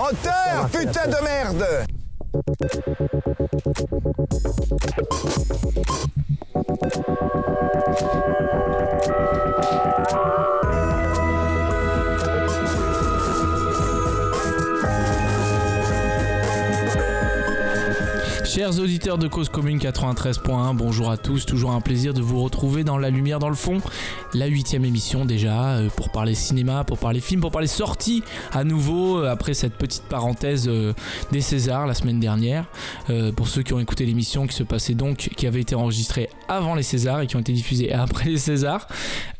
Moteur, putain de merde Chers auditeurs de Cause Commune 93.1, bonjour à tous, toujours un plaisir de vous retrouver dans La Lumière dans le fond, la huitième émission déjà, euh, pour parler cinéma, pour parler film, pour parler sorties à nouveau, euh, après cette petite parenthèse euh, des Césars la semaine dernière. Pour ceux qui ont écouté l'émission qui se passait donc, qui avait été enregistrée avant les Césars et qui ont été diffusées après les Césars.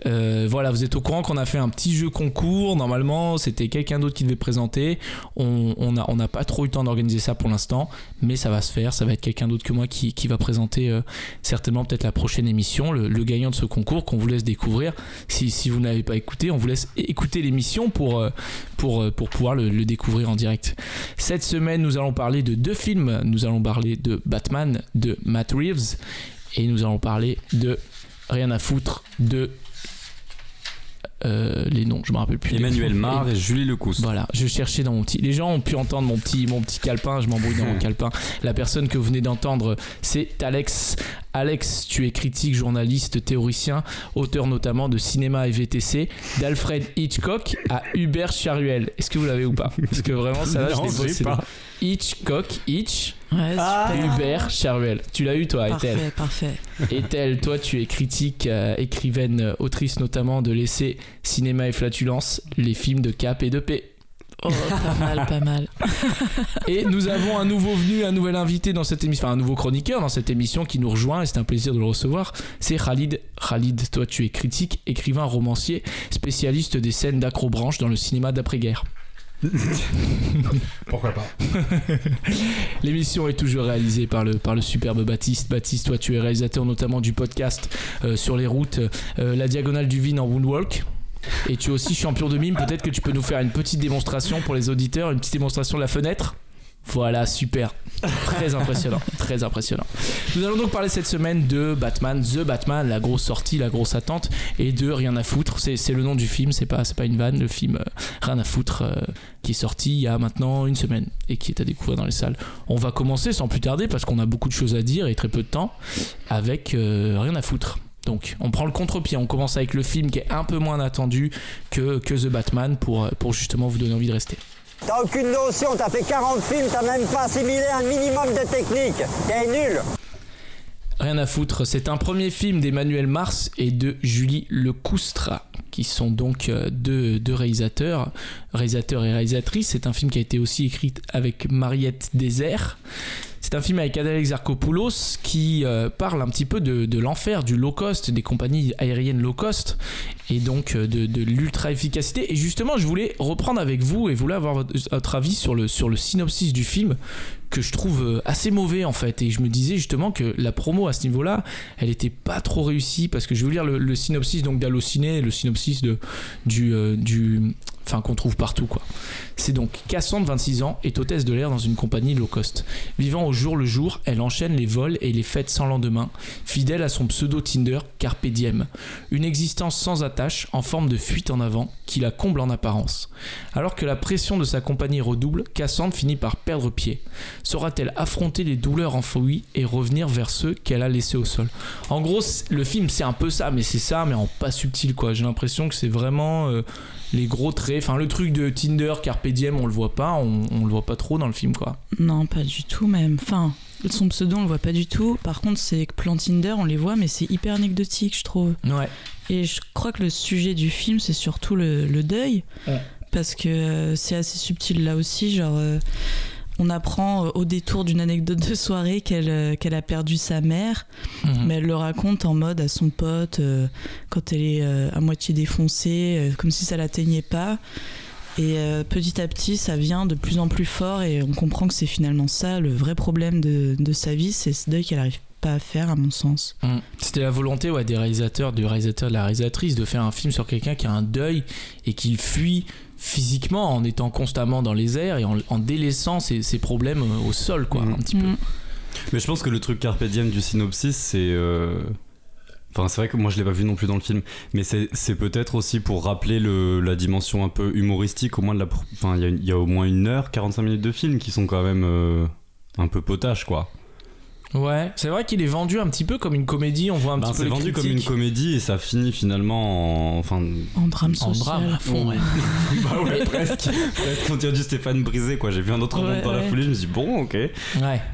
Euh, voilà, vous êtes au courant qu'on a fait un petit jeu concours, normalement c'était quelqu'un d'autre qui devait présenter, on n'a pas trop eu le temps d'organiser ça pour l'instant, mais ça va se faire, ça va être quelqu'un d'autre que moi qui, va présenter euh, certainement peut-être la prochaine émission, le, gagnant de ce concours qu'on vous laisse découvrir. Si, si vous n'avez pas écouté, on vous laisse écouter l'émission pour, euh, pour, pouvoir le découvrir en direct. Cette semaine, nous allons parler de deux films. Nous allons parler de Batman de Matt Reeves et nous allons parler de Rien à foutre de euh, les noms, je me rappelle plus. Emmanuel Mar et Julie Lecousse. Voilà, je cherchais dans mon petit. Les gens ont pu entendre mon petit, mon petit calepin. Je m'embrouille dans mon calepin. La personne que vous venez d'entendre, c'est Alex. Alex, tu es critique, journaliste, théoricien, auteur notamment de cinéma et VTC, d'Alfred Hitchcock à Hubert Charuel. Est-ce que vous l'avez ou pas? Parce que vraiment, ça va, je Non, l'ai j'ai bossé. pas. Hitchcock, Hitch, Ouais, Ah. super. Hubert Charuel. Tu l'as eu toi, Ethel? Parfait, parfait. Ethel, toi, tu es critique, euh, écrivaine, autrice notamment de l'essai Cinéma et flatulence, les films de Cap et de P. Oh, pas mal, pas mal. Et nous avons un nouveau venu, un nouvel invité dans cette émission, enfin un nouveau chroniqueur dans cette émission qui nous rejoint et c'est un plaisir de le recevoir. C'est Khalid. Khalid, toi tu es critique, écrivain, romancier, spécialiste des scènes d'acrobranche dans le cinéma d'après-guerre. Pourquoi pas L'émission est toujours réalisée par le, par le superbe Baptiste. Baptiste, toi tu es réalisateur notamment du podcast euh, sur les routes euh, La Diagonale du Vin en Woodwalk. Et tu es aussi champion de mime. Peut-être que tu peux nous faire une petite démonstration pour les auditeurs, une petite démonstration de la fenêtre. Voilà, super. Très impressionnant, très impressionnant. Nous allons donc parler cette semaine de Batman, The Batman, la grosse sortie, la grosse attente, et de Rien à foutre. C'est le nom du film, c'est pas, pas une vanne. Le film euh, Rien à foutre, euh, qui est sorti il y a maintenant une semaine et qui est à découvrir dans les salles. On va commencer sans plus tarder parce qu'on a beaucoup de choses à dire et très peu de temps avec euh, Rien à foutre. Donc, on prend le contre-pied, on commence avec le film qui est un peu moins attendu que, que The Batman pour, pour justement vous donner envie de rester. T'as aucune notion, t'as fait 40 films, t'as même pas assimilé un minimum de technique. T'es nul Rien à foutre, c'est un premier film d'Emmanuel Mars et de Julie Lecoustre, qui sont donc euh, deux, deux réalisateurs, réalisateurs et réalisatrices. C'est un film qui a été aussi écrit avec Mariette Désert. C'est un film avec Adèle Exarchopoulos qui euh, parle un petit peu de, de l'enfer du low cost, des compagnies aériennes low cost, et donc euh, de, de l'ultra efficacité. Et justement, je voulais reprendre avec vous et voulais avoir votre, avis sur le, sur le synopsis du film que je trouve assez mauvais en fait. Et je me disais justement que la promo à ce niveau-là, elle était pas trop réussie parce que je vais vous lire le, le synopsis donc d'Allociné, le synopsis de, du, euh, du, enfin qu'on trouve partout quoi. C'est donc Cassandre, 26 ans, est hôtesse de l'air dans une compagnie low cost. Vivant au jour le jour, elle enchaîne les vols et les fêtes sans lendemain, fidèle à son pseudo Tinder Carpe Diem. Une existence sans attache, en forme de fuite en avant, qui la comble en apparence. Alors que la pression de sa compagnie redouble, Cassandre finit par perdre pied. Saura-t-elle affronter les douleurs enfouies et revenir vers ceux qu'elle a laissés au sol? En gros, le film c'est un peu ça, mais c'est ça, mais en pas subtil quoi. J'ai l'impression que c'est vraiment euh, les gros traits. Enfin, le truc de Tinder, Carpe Diem, on le voit pas, on, on le voit pas trop dans le film quoi. Non, pas du tout même. Enfin, son pseudo, on le voit pas du tout. Par contre, c'est que Plan Tinder, on les voit, mais c'est hyper anecdotique, je trouve. Ouais. Et je crois que le sujet du film, c'est surtout le, le deuil. Ouais. Parce que euh, c'est assez subtil là aussi. Genre, euh, on apprend euh, au détour d'une anecdote de soirée qu'elle euh, qu'elle a perdu sa mère. Mhm. Mais elle le raconte en mode à son pote euh, quand elle est euh, à moitié défoncée, euh, comme si ça l'atteignait pas. Et petit à petit, ça vient de plus en plus fort et on comprend que c'est finalement ça le vrai problème de, de sa vie, c'est ce deuil qu'elle arrive pas à faire, à mon sens. Mm. C'était la volonté ouais, des réalisateurs, du réalisateur, de la réalisatrice, de faire un film sur quelqu'un qui a un deuil et qui fuit physiquement en étant constamment dans les airs et en, en délaissant ses, ses problèmes euh, au sol, quoi, Mhm. un petit peu. Mm. Mais je pense que le truc carpe diem du synopsis, c'est. euh, Enfin, c'est vrai que moi je l'ai pas vu non plus dans le film, mais c'est c'est peut-être aussi pour rappeler le, la dimension un peu humoristique, au moins de la. Enfin, il y a, il y a au moins une heure, 45 minutes de film qui sont quand même euh, un peu potaches, quoi. Ouais, c'est vrai qu'il est vendu un petit peu comme une comédie. On voit un Ben, petit peu c'est vendu comme une comédie et ça finit finalement en. Enfin, En drame En social. drame à fond, ouais. bah ouais, presque. presque on dirait du Stéphane Brisé, quoi. J'ai vu un autre Ouais, monde dans la foulée, je me suis dit, bon, ok. Ouais.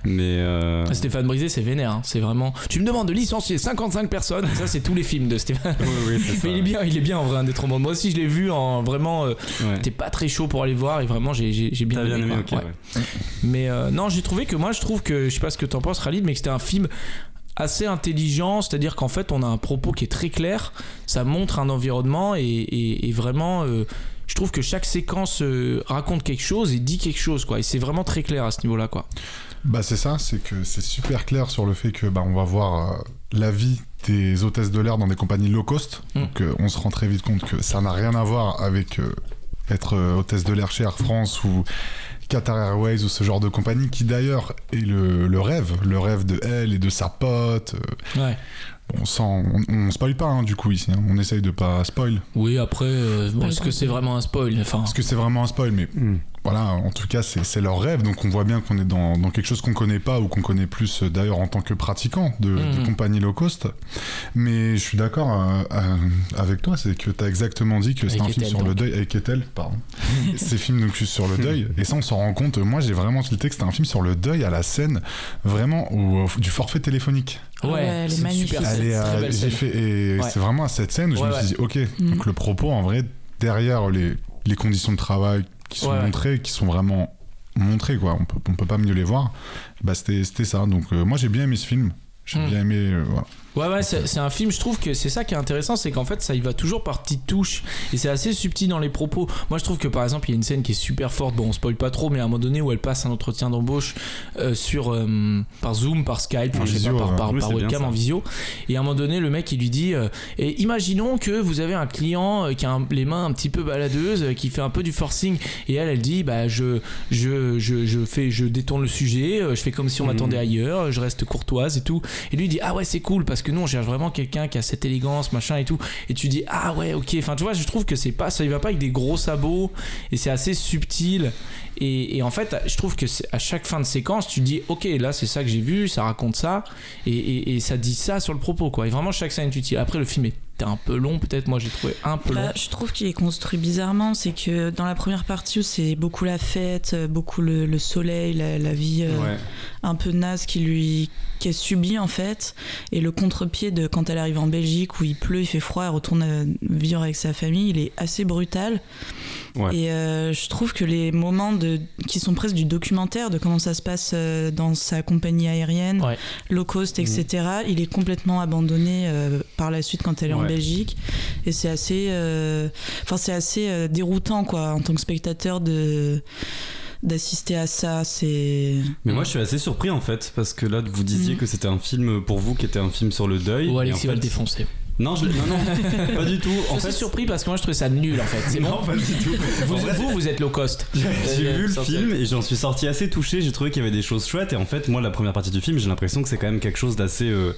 Mais. euh, Stéphane Brisé, c'est vénère. hein. C'est vraiment. Tu me demandes de licencier 55 personnes. et ça, c'est tous les films de Stéphane. oui, oui, c'est ça. Mais il est bien, il est bien en vrai, un des trop bons. Moi aussi, je l'ai vu en vraiment. euh, Ouais. T'es pas très chaud pour aller voir et vraiment, j'ai j'ai- j'ai bien, T'as bien aimé, Ouais. ouais. Mais euh, non, j'ai trouvé que moi, je trouve que, je sais pas ce que t'en penses, Khalid, mais que c'était un film assez intelligent, c'est-à-dire qu'en fait, on a un propos qui est très clair, ça montre un environnement et, et- et vraiment, euh, je trouve que chaque séquence euh, raconte quelque chose et dit quelque chose, quoi. Et c'est vraiment très clair à ce niveau-là, quoi. Bah c'est ça, c'est que c'est super clair sur le fait que bah, on va voir euh, la vie des hôtesses de l'air dans des compagnies low cost. Mm. Donc on se rend très vite compte que ça n'a rien à voir avec être hôtesse de l'air chez Air France ou Qatar Airways ou ce genre de compagnie qui d'ailleurs est le, le rêve, le rêve de elle et de sa pote. euh, Ouais. on sent, on, on spoil pas hein, du coup ici, hein. on essaye de pas spoil. Oui, après, euh, bon, est-ce que c'est vraiment un spoil? Enfin, Parce que c'est vraiment un spoil, mais Hmm. Voilà, en tout cas, c'est leur rêve. Donc, on voit bien qu'on est dans, dans quelque chose qu'on connaît pas ou qu'on connaît plus euh, d'ailleurs en tant que pratiquant de, de Mhm. compagnie low cost. Mais je suis d'accord euh, euh, avec toi, c'est que tu as exactement dit que c'est un film sur le deuil. Avec Ethel, pardon. c'est film donc sur le deuil. Et ça, on s'en rend compte. Moi, j'ai vraiment tilté que c'était un film sur le deuil à la scène, vraiment, au- du forfait téléphonique. Ah ouais, elle est magnifique. euh, j'ai fait, et Ouais. c'est vraiment à cette scène où je Ouais, me suis dit, ok, Mm. donc le propos, en vrai, derrière les, les conditions de travail qui sont Ouais, montrées, qui sont vraiment montrées, quoi, on peut, on peut pas mieux les voir, bah c'était ça. Donc euh, moi j'ai bien aimé ce film, j'ai Mm. bien aimé, euh, voilà. Ouais, ouais, c'est un film, je trouve que c'est ça qui est intéressant, c'est qu'en fait, ça y va toujours par petites touches et c'est assez subtil dans les propos. Moi, je trouve que par exemple, il y a une scène qui est super forte, bon, on spoil pas trop, mais à un moment donné où elle passe un entretien d'embauche euh, sur euh, par Zoom, par Skype, enfin, En je sais visio, pas, par, par, Oui, par webcam en visio. Et à un moment donné, le mec, il lui dit euh, Et imaginons que vous avez un client qui a un- les mains un petit peu baladeuses, qui fait un peu du forcing, et elle, elle dit Bah, je, je, je, je, fais, je détourne le sujet, je fais comme si on Mhm. m'attendait ailleurs, je reste courtoise et tout. Et lui il dit ah ouais c'est cool parce que nous on cherche vraiment quelqu'un qui a cette élégance machin et tout. Et tu dis ah ouais ok. Enfin tu vois je trouve que c'est pas ça y va pas avec des gros sabots et c'est assez subtil. Et, en fait je trouve que à chaque fin de séquence tu dis ok là c'est ça que j'ai vu, ça raconte ça et, ça dit ça sur le propos quoi. Et vraiment chaque scène est utile. Après le film était un peu long peut-être moi j'ai trouvé un peu long. Bah, je trouve qu'il est construit bizarrement. C'est que dans la première partie où c'est beaucoup la fête, euh, beaucoup le, le soleil, la, la vie euh, Ouais. un peu naze qui lui qui est subie en fait, et le contre-pied de quand elle arrive en Belgique où il pleut, il fait froid, elle retourne euh, vivre avec sa famille, il est assez brutal. Ouais. Et euh, je trouve que les moments de, qui sont presque du documentaire de comment ça se passe euh, dans sa compagnie aérienne, Ouais. low cost, etc., il est complètement abandonné euh, par la suite quand elle est en. Belgique. Et c'est assez, euh, enfin c'est assez euh, déroutant quoi en tant que spectateur de d'assister à ça. C'est Mais moi je suis assez surpris en fait, parce que là vous disiez Mm. que c'était un film pour vous qui était un film sur le deuil. Ou Alexis en va le fait- défoncer. Non, je non, non, pas du tout. En je fait, suis surpris parce que moi je trouvais ça nul en fait. C'est bon. non, pas du tout. Vous, vrai, vous, vous êtes low cost. J'ai vu le film et j'en suis sorti assez touché. J'ai trouvé qu'il y avait des choses chouettes. Et en fait, moi, la première partie du film, j'ai l'impression que c'est quand même quelque chose d'assez. euh,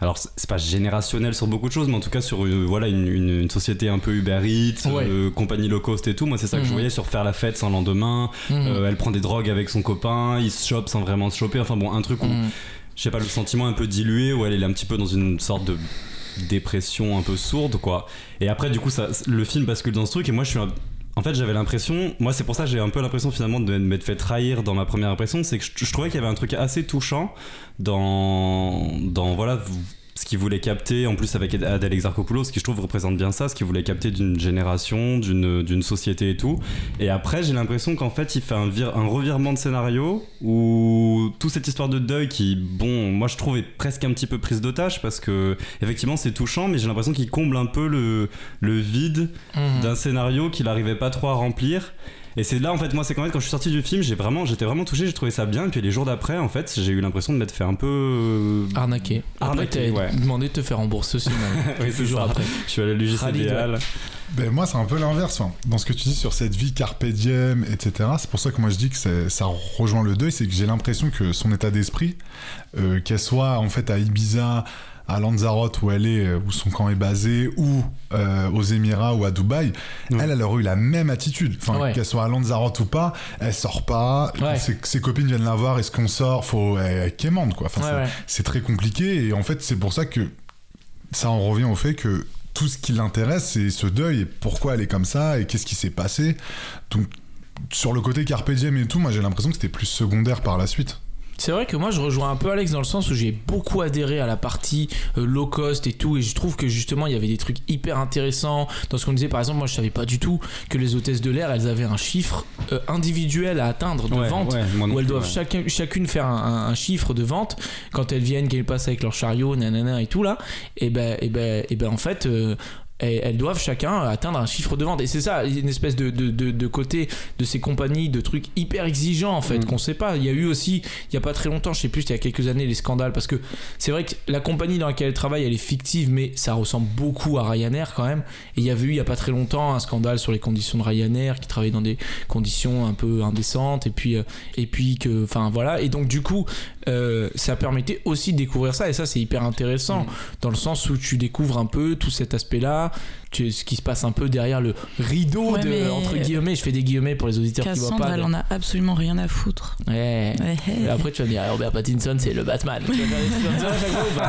alors, c'est pas générationnel sur beaucoup de choses, mais en tout cas sur euh, voilà une, une- une société un peu Uber Eats, Ouais. euh, compagnie low cost et tout. Moi, c'est ça que je Mhm. voyais sur faire la fête sans lendemain. Mhm. Elle prend des drogues avec son copain, il se chope sans vraiment se choper. Enfin bon, un truc où Mhm. je sais pas, le sentiment un peu dilué, où elle est un petit peu dans une sorte de dépression un peu sourde, quoi. Et après, du coup, ça, le film bascule dans ce truc, et moi, je suis En fait, j'avais l'impression, moi, c'est pour ça j'ai un peu l'impression finalement de m'être fait trahir dans ma première impression, c'est que je, je trouvais qu'il y avait un truc assez touchant dans, dans voilà, ce qu'il voulait capter, en plus avec Adèle Exarchopoulos, ce qui je trouve représente bien ça, ce qu'il voulait capter d'une génération, d'une d'une société et tout. Et après, j'ai l'impression qu'en fait, il fait un, vir- un revirement de scénario où toute cette histoire de deuil qui, bon, moi je trouve est presque un petit peu prise d'otage parce que effectivement c'est touchant, mais j'ai l'impression qu'il comble un peu le, le vide Mhm. d'un scénario qu'il arrivait pas trop à remplir. Et c'est là en fait moi c'est quand même quand je suis sorti du film j'ai vraiment j'étais vraiment touché j'ai trouvé ça bien et puis les jours d'après en fait j'ai eu l'impression de m'être fait un peu euh, Arnaqué. Après, ouais. demandé de te faire rembourser aussi. Oui, c'est ça. après. je suis allé à l'UGC Ben, moi, c'est un peu l'inverse. hein. Dans ce que tu dis sur cette vie carpe diem, etc., c'est pour ça que moi je dis que ça rejoint le deuil, c'est que j'ai l'impression que son état d'esprit, euh, qu'elle soit en fait à Ibiza, à Lanzarote où elle est, euh, où son camp est basé, ou euh, aux Émirats ou à Dubaï, Ouais. elle, elle aurait eu la même attitude. Enfin, Ouais. qu'elle soit à Lanzarote ou pas, elle sort pas. Ouais. ses, ses copines viennent la voir, est-ce qu'on sort? Faut elle, elle quémande, quoi. Enfin, c'est- très compliqué et en fait, c'est pour ça que ça en revient au fait que tout ce qui l'intéresse, c'est ce deuil et pourquoi elle est comme ça et qu'est-ce qui s'est passé. Donc, sur le côté Carpe Diem et tout, moi j'ai l'impression que c'était plus secondaire par la suite. C'est vrai que moi je rejoins un peu Alex dans le sens où j'ai beaucoup adhéré à la partie euh, low cost et tout et je trouve que justement il y avait des trucs hyper intéressants dans ce qu'on disait par exemple moi je savais pas du tout que les hôtesses de l'air elles avaient un chiffre euh, individuel à atteindre de Ouais, vente ouais, où elles plus, doivent ouais. chacun, chacune faire un, un- un chiffre de vente quand elles viennent qu'elles passent avec leur chariot nanana et tout là et ben et ben et ben en fait euh, elles, elles doivent chacun atteindre un chiffre de vente. Et c'est ça une espèce de, de, de, de côté de ces compagnies de trucs hyper exigeants en fait Mm. qu'on sait pas. Il y a eu aussi il y a pas très longtemps je sais plus il y a quelques années les scandales parce que c'est vrai que la compagnie dans laquelle elle travaille elle est fictive mais ça ressemble beaucoup à Ryanair quand même. Et il y avait eu il y a pas très longtemps un scandale sur les conditions de Ryanair qui travaillait dans des conditions un peu indécentes et puis euh, et puis que enfin voilà. Et donc du coup euh, ça permettait aussi de découvrir ça et ça c'est hyper intéressant Mm. dans le sens où tu découvres un peu tout cet aspect là tu, ce qui se passe un peu derrière le rideau Ouais, de entre guillemets je fais des guillemets pour les auditeurs qui voient Cassandre, pas elle en a absolument rien à foutre. Ouais. Ouais. Et après, tu vas me dire, Robert Pattinson, c'est le Batman.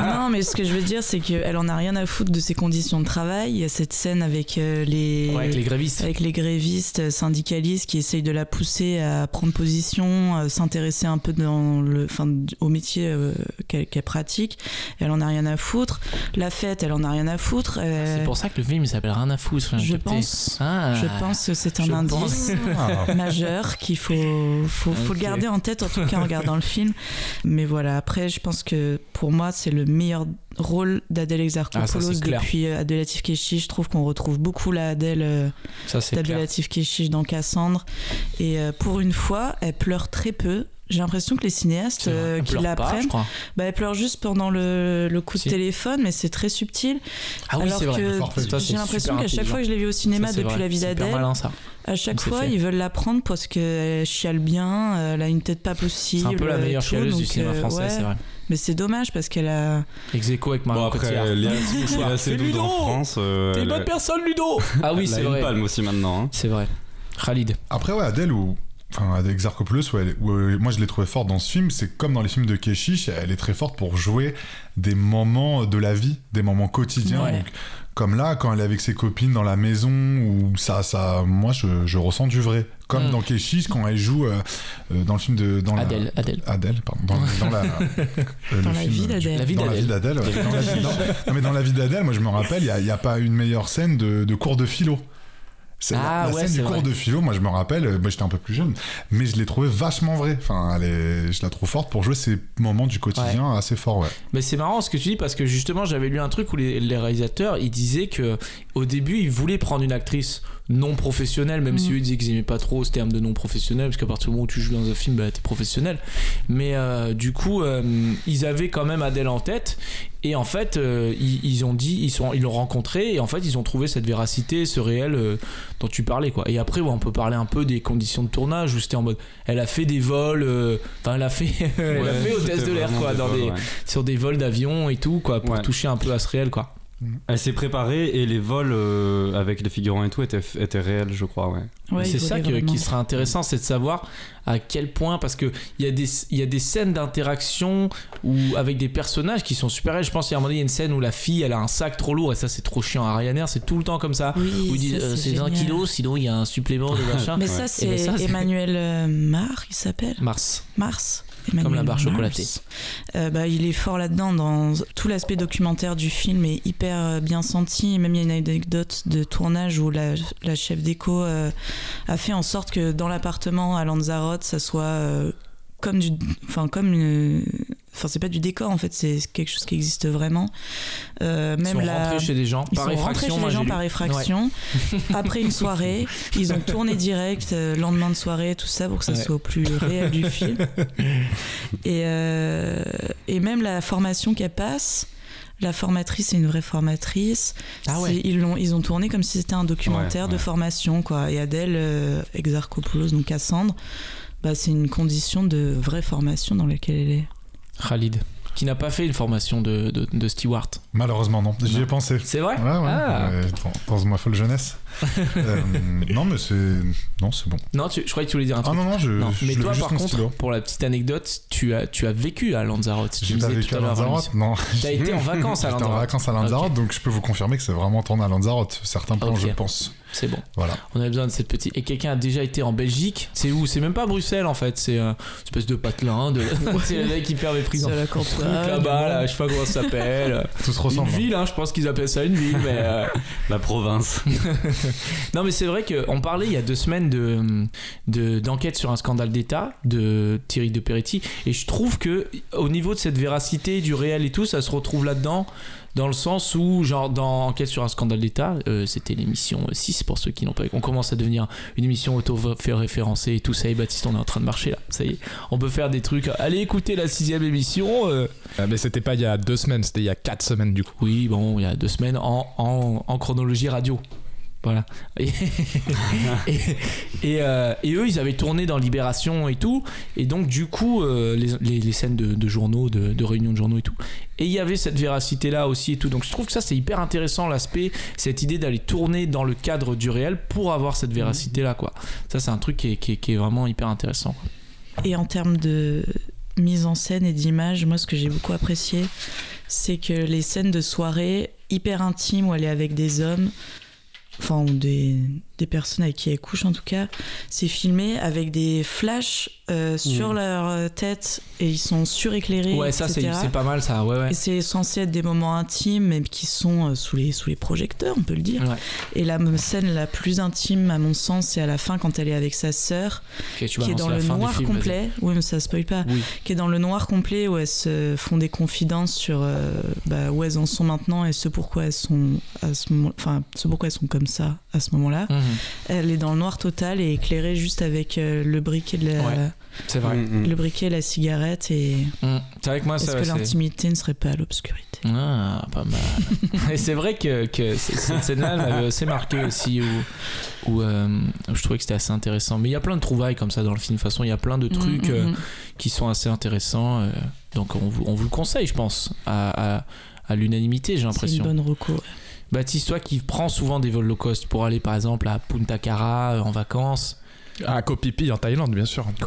Non, mais ce que je veux dire, c'est qu'elle en a rien à foutre de ses conditions de travail. Il y a cette scène avec euh, les. Ouais, avec les grévistes. avec les grévistes euh, syndicalistes qui essayent de la pousser à prendre position, s'intéresser un peu dans le, au métier euh, qu'elle pratique. Elle en a rien à foutre. La fête, elle en a rien à foutre. Euh, C'est pour ça que le film il s'appelle Rien à foutre. je pense, Ah. je pense que c'est un indice Ah. majeur qu'il faut, faut, faut le garder en tête, en tout cas en regardant le film. Mais voilà, après, je pense que pour moi, c'est le meilleur rôle d'Adèle Ah, Exarchopoulos clair. depuis euh, Adelatif Keshish. Je trouve qu'on retrouve beaucoup la Adèle d'Abdelatif Keshish dans Cassandre. Et pour une fois, elle pleure très peu. J'ai l'impression que les cinéastes euh, qui l'apprennent, bah, elle pleure juste pendant le, le coup de Si. téléphone, mais c'est très subtil. Ah oui, Alors c'est vrai. que j'ai l'impression qu'à chaque fois que je l'ai vu au cinéma depuis vrai. la vie d'Adèle, à chaque fois, fait. ils veulent la prendre parce qu'elle chiale bien, elle a une tête pas possible. C'est un peu la meilleure tout, chialeuse du cinéma euh, français, ouais. c'est vrai. Mais c'est dommage parce qu'elle a. Ex aequo avec Marion Bon, après, Cotillard. Léa Seydoux Ludo en France. euh, T'es une bonne personne, Ludo Ah oui, elle a c'est une vrai. palme aussi maintenant. hein. C'est vrai. Khalid. Après, ouais, Adèle, ou. Enfin, où, euh, moi je l'ai trouvée forte dans ce film, c'est comme dans les films de Keshish, elle est très forte pour jouer des moments de la vie, des moments quotidiens. Ouais. Donc, comme là, quand elle est avec ses copines dans la maison, où ça, ça, moi je, je ressens du vrai. Comme Mm. dans Keshish, quand elle joue euh, euh, dans le film de. Dans la- Adèle, Adèle. Adèle, pardon. Dans, dans la, euh, le Dans la film vie d'Adèle. La vie dans la vie d'Adèle. non, mais dans la vie d'Adèle, moi je me rappelle, il n'y a, pas une meilleure scène de, de cours de philo. La- Ah la, ouais, scène du vrai. cours de philo, moi je me rappelle, euh, moi j'étais un peu plus jeune, mais je l'ai trouvée vachement vraie. Enfin, elle est, je la trouve forte pour jouer ces moments du quotidien assez forts, ouais. Mais c'est marrant ce que tu dis parce que justement j'avais lu un truc où les, les réalisateurs ils disaient que au début ils voulaient prendre une actrice non professionnelle même si Mhm. eux disaient qu'ils aimaient pas trop ce terme de non professionnel parce qu'à partir du moment où tu joues dans un film bah, t'es professionnel mais euh, du coup euh, ils avaient quand même Adèle en tête et en fait euh, ils, ils ont dit ils sont ils l'ont rencontré et en fait ils ont trouvé cette véracité ce réel euh, dont tu parlais quoi et après ouais, on peut parler un peu des conditions de tournage où c'était en mode elle a fait des vols euh, enfin elle a fait elle a fait hôtesse de l'air quoi des dans vols, des ouais. sur des vols d'avion et tout quoi pour Ouais. toucher un peu à ce réel quoi Elle s'est préparée et les vols euh, avec les figurants et tout étaient, étaient réels, je crois, ouais. Ouais, c'est ça que- qui sera intéressant c'est de savoir à quel point parce que il y a des il y a des scènes d'interaction avec des personnages qui sont super réels. je pense qu'il y a un moment donné il y a une scène où la fille elle a un sac trop lourd et ça c'est trop chiant à Ryanair c'est tout le temps comme ça Oui, où ils disent ça, euh, c'est un génial. kilo sinon il y a un supplément de machin Mais Ouais. ça, c'est ben c'est- Emmanuel euh, Mar, il s'appelle Mars Mars. Comme la barre chocolatée. Euh, bah, il est fort là-dedans. Dans tout l'aspect documentaire du film est hyper euh, bien senti. Et même il y a une anecdote de tournage où la, la chef d'éco euh, a fait en sorte que dans l'appartement à Lanzarote, ça soit euh, comme du, enfin comme une, enfin c'est pas du décor en fait, c'est quelque chose qui existe vraiment. Euh, ils même sont la, rentrés chez des gens ils par sont rentrés effraction chez moi, les gens par effraction. Après une soirée, ils ont tourné direct, euh, lendemain de soirée, tout ça, pour que ça Ouais. soit au plus réel du film. Et, euh, et même la formation qu'elle passe, la formatrice est une vraie formatrice. Ah ouais. Ils, l'ont, ils ont tourné comme si c'était un documentaire Ouais, de formation, quoi. Et Adèle euh, Exarchopoulos, donc Cassandre, bah, c'est une condition de vraie formation dans laquelle elle est. Khalid qui n'a pas fait une formation de, de, de. Malheureusement, non. J'y ai pensé. C'est vrai Ouais, ouais. Ah. dans, dans ma folle jeunesse. Euh, non, mais c'est. Non, c'est bon. Non, tu- je croyais que tu voulais dire un Ah truc. non, non, je. Non, je mais lève toi, juste par contre, stylo. pour la petite anecdote, tu as, tu as vécu à Lanzarote. Tu J'ai pas vécu tout à. Lanzarote, non. T'as été en vacances à J'étais en Lanzarote. vacances à Lanzarote, donc je peux vous confirmer que c'est vraiment tourné à Lanzarote. Certains points, Ok. je pense. C'est bon. Voilà. On avait besoin de cette petite. Et quelqu'un a déjà été en Belgique? C'est où? C'est même pas Bruxelles en fait. C'est euh, une espèce de patelin. De... c'est le mec qui perd mes prises en C'est la campagne, là-bas. Là, je sais pas comment ça s'appelle. Tout se Une ressemble. hein. ville, hein, je pense qu'ils appellent ça une ville. Mais euh, La province. non, mais c'est vrai qu'on parlait il y a deux semaines de de- d'enquête sur un scandale d'État de Thierry de Peretti. Et je trouve que au niveau de cette véracité du réel et tout, ça se retrouve là-dedans. Dans le sens où, genre, dans Enquête sur un scandale d'État, euh, c'était l'émission 6 pour ceux qui n'ont pas. On commence à devenir une émission auto-référencée et tout ça. Et Baptiste, on est en train de marcher là. Ça y est, on peut faire des trucs. Allez écouter la sixième émission. euh. Ah, mais c'était pas il y a deux semaines, c'était il y a quatre semaines du coup. Oui, bon, il y a deux semaines en, en, en chronologie radio. Voilà. Et, et, et, euh, et eux, ils avaient tourné dans Libération et tout. Et donc, du coup, euh, les, les- les scènes de, de journaux, de, de réunions de journaux et tout. Et il y avait cette véracité-là aussi et tout. Donc, je trouve que ça, c'est hyper intéressant, l'aspect, cette idée d'aller tourner dans le cadre du réel pour avoir cette véracité-là, quoi. Ça, c'est un truc qui est, qui est- qui est vraiment hyper intéressant. Et en termes de mise en scène et d'image, moi, ce que j'ai beaucoup apprécié, c'est que les scènes de soirée hyper intimes où elle est avec des hommes, enfin, ou des, des personnes avec qui elle couche en tout cas, c'est filmé avec des flashs euh, sur Mm. leur euh, tête et ils sont suréclairés. Ouais, ça, c'est pas mal, ça. Ouais, ouais. Et c'est censé être des moments intimes, mais qui sont euh, sous les, sous les projecteurs, on peut le dire. Ouais. Et la scène la plus intime, à mon sens, c'est à la fin quand elle est avec sa sœur, qui est dans le noir complet. Oui, mais ça spoil pas. Oui. Qui est dans le noir complet où elles se font des confidences sur euh, bah, où elles en sont maintenant et ce pourquoi elles sont à ce moment, enfin ce pourquoi elles sont comme ça à ce moment-là. Mhm. Elle est dans le noir total et éclairée juste avec euh, le briquet de la, Ouais. C'est vrai. Mm, mm. le briquet, la cigarette et Mm. C'est vrai que moi, est-ce ça que l'intimité ne serait pas à l'obscurité? Ah, pas mal. et c'est vrai que, cette scène-là m'avait assez marqué aussi, où, où, euh, où je trouvais que c'était assez intéressant. Mais il y a plein de trouvailles comme ça dans le film. De toute façon, il y a plein de trucs euh, qui sont assez intéressants. euh, donc on vous, on vous le conseille, je pense, à, à, à l'unanimité, j'ai C'est une l'impression. bonne reco. Baptiste, toi qui prends souvent des vols low cost pour aller par exemple à Punta Cara euh, en vacances, Ah, Koh Phi Phi en Thaïlande, bien sûr.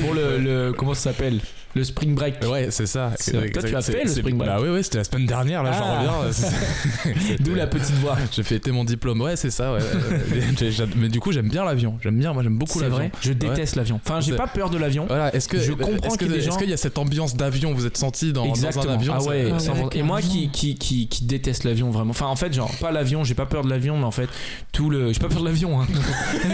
pour le, le- comment ça s'appelle? Le spring break. Ouais, c'est ça. C'est. Toi, tu as C'est- fait le c'est- spring break. Bah oui, oui, c'était la semaine dernière, là, Ah. j'en reviens. C'était- D'où la petite voix. J'ai fêté mon diplôme, ouais, c'est ça, ouais. Mais du coup, j'aime bien l'avion. J'aime bien, moi, j'aime beaucoup C'est l'avion. vrai. Je déteste l'avion. Enfin, j'ai C'est- pas peur de l'avion. Voilà, est-ce que Je comprends qu'il y gens- qu'il y a cette ambiance d'avion Vous êtes senti dans, dans un avion ah ouais, Ah ouais, et moi qui, qui, qui, qui déteste l'avion vraiment. Enfin en fait genre pas l'avion, j'ai pas peur de l'avion mais en fait tout le j'ai pas peur de l'avion hein.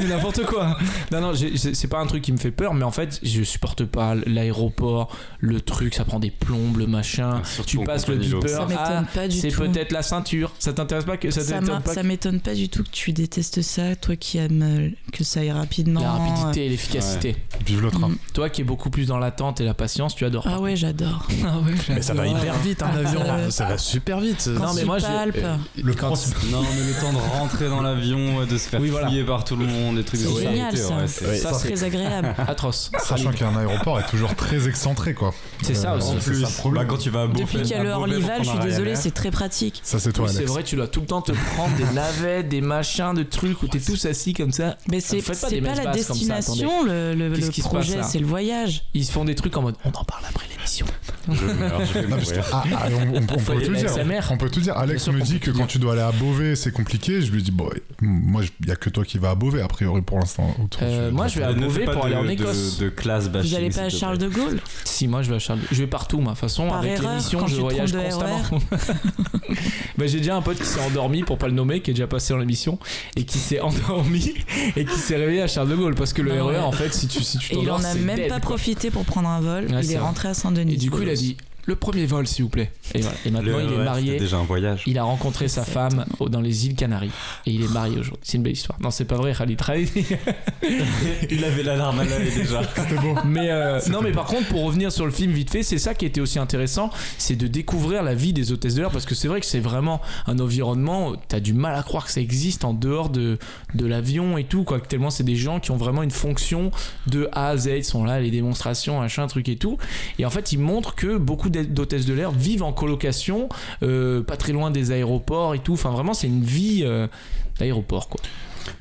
n'importe quoi. Non non, c'est c'est pas un truc qui me fait peur mais en fait je supporte pas l'aéroport, le truc ça prend des plombes, le machin. Surtout Tu passes le beeper. Ah, c'est peut-être la ceinture. Ça t'intéresse pas que ça Ça pas ça m'étonne pas du tout que tu détestes ça, toi qui aimes euh, que ça aille rapidement. la rapidité et l'efficacité. Vive le train. Mm. Toi qui es beaucoup plus dans l'attente et la patience, tu adores. Ah ouais, j'adore. Ah ouais, Mais ça va hyper vite, un avion. Euh, Ça va super vite. Non, mais moi, euh, Le Quand- Non, mais le temps de rentrer dans l'avion, de se faire Oui, voilà. fouiller par tout le monde, des trucs de C'est génial, sécurité, ça. ouais, c'est- ça, très agréable. atroce. Sachant qu'un aéroport est toujours très quoi. C'est ça aussi. En c'est plus, ça le problème. bah, quand tu vas à Depuis qu'il y a à le Orlyval, je suis Ryanair, c'est très pratique. Ça, c'est toi, Oui, c'est vrai, tu dois tout le temps te prendre des navettes, des machins, de trucs où t'es tous assis comme ça. Mais c'est pas la comme ça, destination, le, le- Qu'est-ce le qui se passe, projet, c'est le voyage. Ils se font des trucs en mode on en parle après l'émission. Je meurs, je vais Non, parce que- mourir. ah, ah, on, on- on Faut peut tout dire. On peut tout dire. Alex sûr me dit que quand tu dois aller à Beauvais, c'est compliqué. Je lui dis, bon, moi, il y a que toi qui vas à Beauvais, a priori, pour l'instant. Euh, moi, je vais à Beauvais pour de- aller en Écosse. De, classe bashing, Vous allez pas à Charles de Gaulle? Si, moi je vais à Charles. Je vais partout, moi. De toute façon, Par avec l'émission, je voyage constamment. bah, j'ai déjà un pote qui s'est endormi, pour pas le nommer, qui est déjà passé dans l'émission, et qui s'est endormi et qui s'est réveillé à Charles de Gaulle. Parce que le RER, ouais. en fait, si tu si tu il t'endors, en a même dead, pas quoi. profité pour prendre un vol. Ouais, il est rentré à Et du coup, il a dit le premier vol, s'il vous plaît. Et, voilà. Et maintenant, Le- il est ouais, marié. déjà un voyage. Il a rencontré sa femme au- dans les îles Canaries et il est marié aujourd'hui. C'est une belle histoire. Non, c'est pas vrai, Khalid. Khalid. il avait l'alarme à l'œil déjà. C'était beau. mais euh, non, mais par contre, pour revenir sur le film vite fait, c'est ça qui était aussi intéressant, c'est de découvrir la vie des hôtesses de l'air parce que c'est vrai que c'est vraiment un environnement. T'as du mal à croire que ça existe en dehors de de l'avion et tout, quoi. Tellement c'est des gens qui ont vraiment une fonction de A à Z. Ils sont là, les démonstrations, machin, truc et tout. Et en fait, ils montrent que beaucoup d'hôtesses de l'air vivent en colocation, euh, pas très loin des aéroports et tout. Enfin, vraiment, c'est une vie euh, d'aéroport, quoi.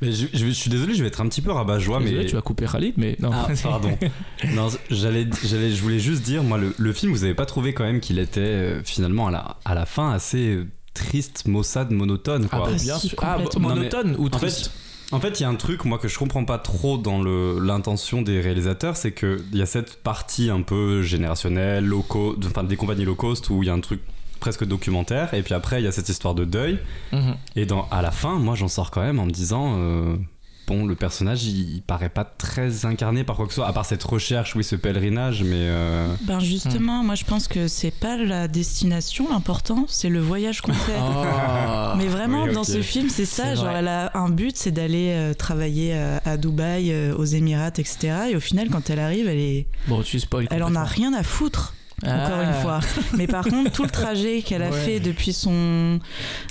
Mais je, je- je suis désolé, je vais être un petit peu rabat-joie, mais. tu vas couper Khalid, mais non. Ah, pardon. non, j'allais, j'allais, je voulais juste dire, moi, le, le film, vous avez pas trouvé quand même qu'il était euh, finalement à la, à la fin assez triste, maussade, monotone, Ah, quoi. bah, Ah, bien si, sûr. Ah, monotone ou En triste fait, en fait, il y a un truc, moi, que je comprends pas trop dans l'intention des réalisateurs, c'est qu'il y a cette partie un peu générationnelle, low cost, enfin, des compagnies low cost, où il y a un truc presque documentaire, et puis après, il y a cette histoire de deuil, Mhm. et dans, à la fin, moi, j'en sors quand même en me disant. euh, Bon, le personnage, il, il paraît pas très incarné par quoi que ce soit, à part cette recherche, oui, ce pèlerinage, mais. euh, Ben justement, moi je pense que c'est pas la destination l'important, c'est le voyage qu'on fait. Ah. Mais vraiment, Oui, dans ce film, c'est ça. Genre, vrai. elle a un but, c'est d'aller euh, travailler euh, à Dubaï, euh, aux Émirats, etc. Et au final, quand elle arrive, elle est, Bon, tu spoil. elle en a rien à foutre. Encore une Ah. fois. Mais par contre, tout le trajet qu'elle a Ouais. fait depuis son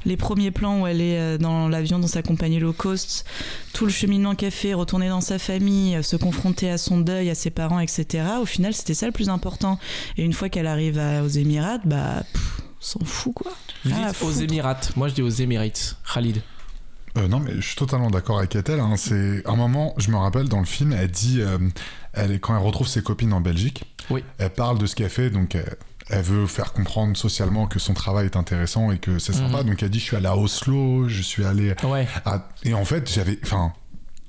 les premiers plans où elle est euh, dans l'avion dans sa compagnie low cost, tout le cheminement qu'elle fait, retourner dans sa famille, euh, se confronter à son deuil, à ses parents, etc. Au final, c'était ça le plus important. Et une fois qu'elle arrive à- aux Émirats, bah, s'en fout quoi. Vous dites aux. Émirats. Moi, je dis aux Émirats. Khalid. Euh, non, mais je suis totalement d'accord avec Ethel. Hein. C'est un moment, je me rappelle dans le film, elle dit, euh, elle quand elle retrouve ses copines en Belgique. Oui. Elle parle de ce qu'elle fait, donc elle, elle veut faire comprendre socialement que son travail est intéressant et que c'est sympa. Mhm. Donc elle dit, je suis allée à Oslo, je suis allé Ouais. à... et en fait, j'avais, enfin.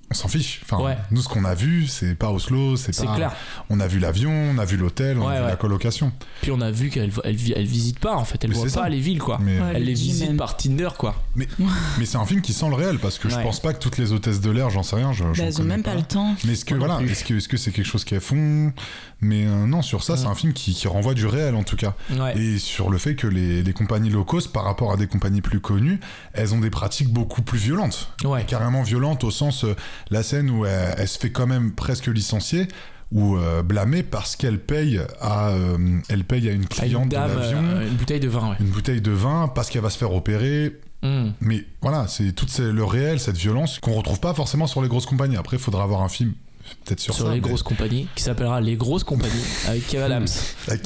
On s'en fiche. Enfin, Ouais. nous, ce qu'on a vu, c'est pas Oslo, c'est C'est pas. clair. On a vu l'avion, on a vu l'hôtel, on Ouais, a vu ouais. la colocation. Puis on a vu qu'elle elle, vi- elle visite pas en fait. Elle Mais voit c'est pas ça. les villes quoi. Mais, Ouais. Elle les visite même. par Tinder quoi. mais c'est un film qui sent le réel parce que je pense pas que toutes les hôtesses de l'air, j'en sais rien. Je, Bah, elles ont même pas le temps. Mais est-ce que voilà, est-ce que est-ce que c'est quelque chose qu'elles font? Mais euh, non, sur ça, c'est un film qui, qui renvoie du réel en tout cas, Ouais. et sur le fait que les, les compagnies low cost, par rapport à des compagnies plus connues, elles ont des pratiques beaucoup plus violentes, Ouais. carrément violentes au sens euh, la scène où elle, elle se fait quand même presque licencier ou euh, blâmer parce qu'elle paye à euh, elle paye à une À une cliente dame, de l'avion euh, une bouteille de vin ouais. une bouteille de vin parce qu'elle va se faire opérer Hmm. mais voilà, c'est tout le réel, cette violence qu'on retrouve pas forcément sur les grosses compagnies. Après, il faudra avoir un film peut-être sur, Sur ça. les mais- grosses compagnies qui s'appellera Les grosses compagnies avec Kev Adams. Avec-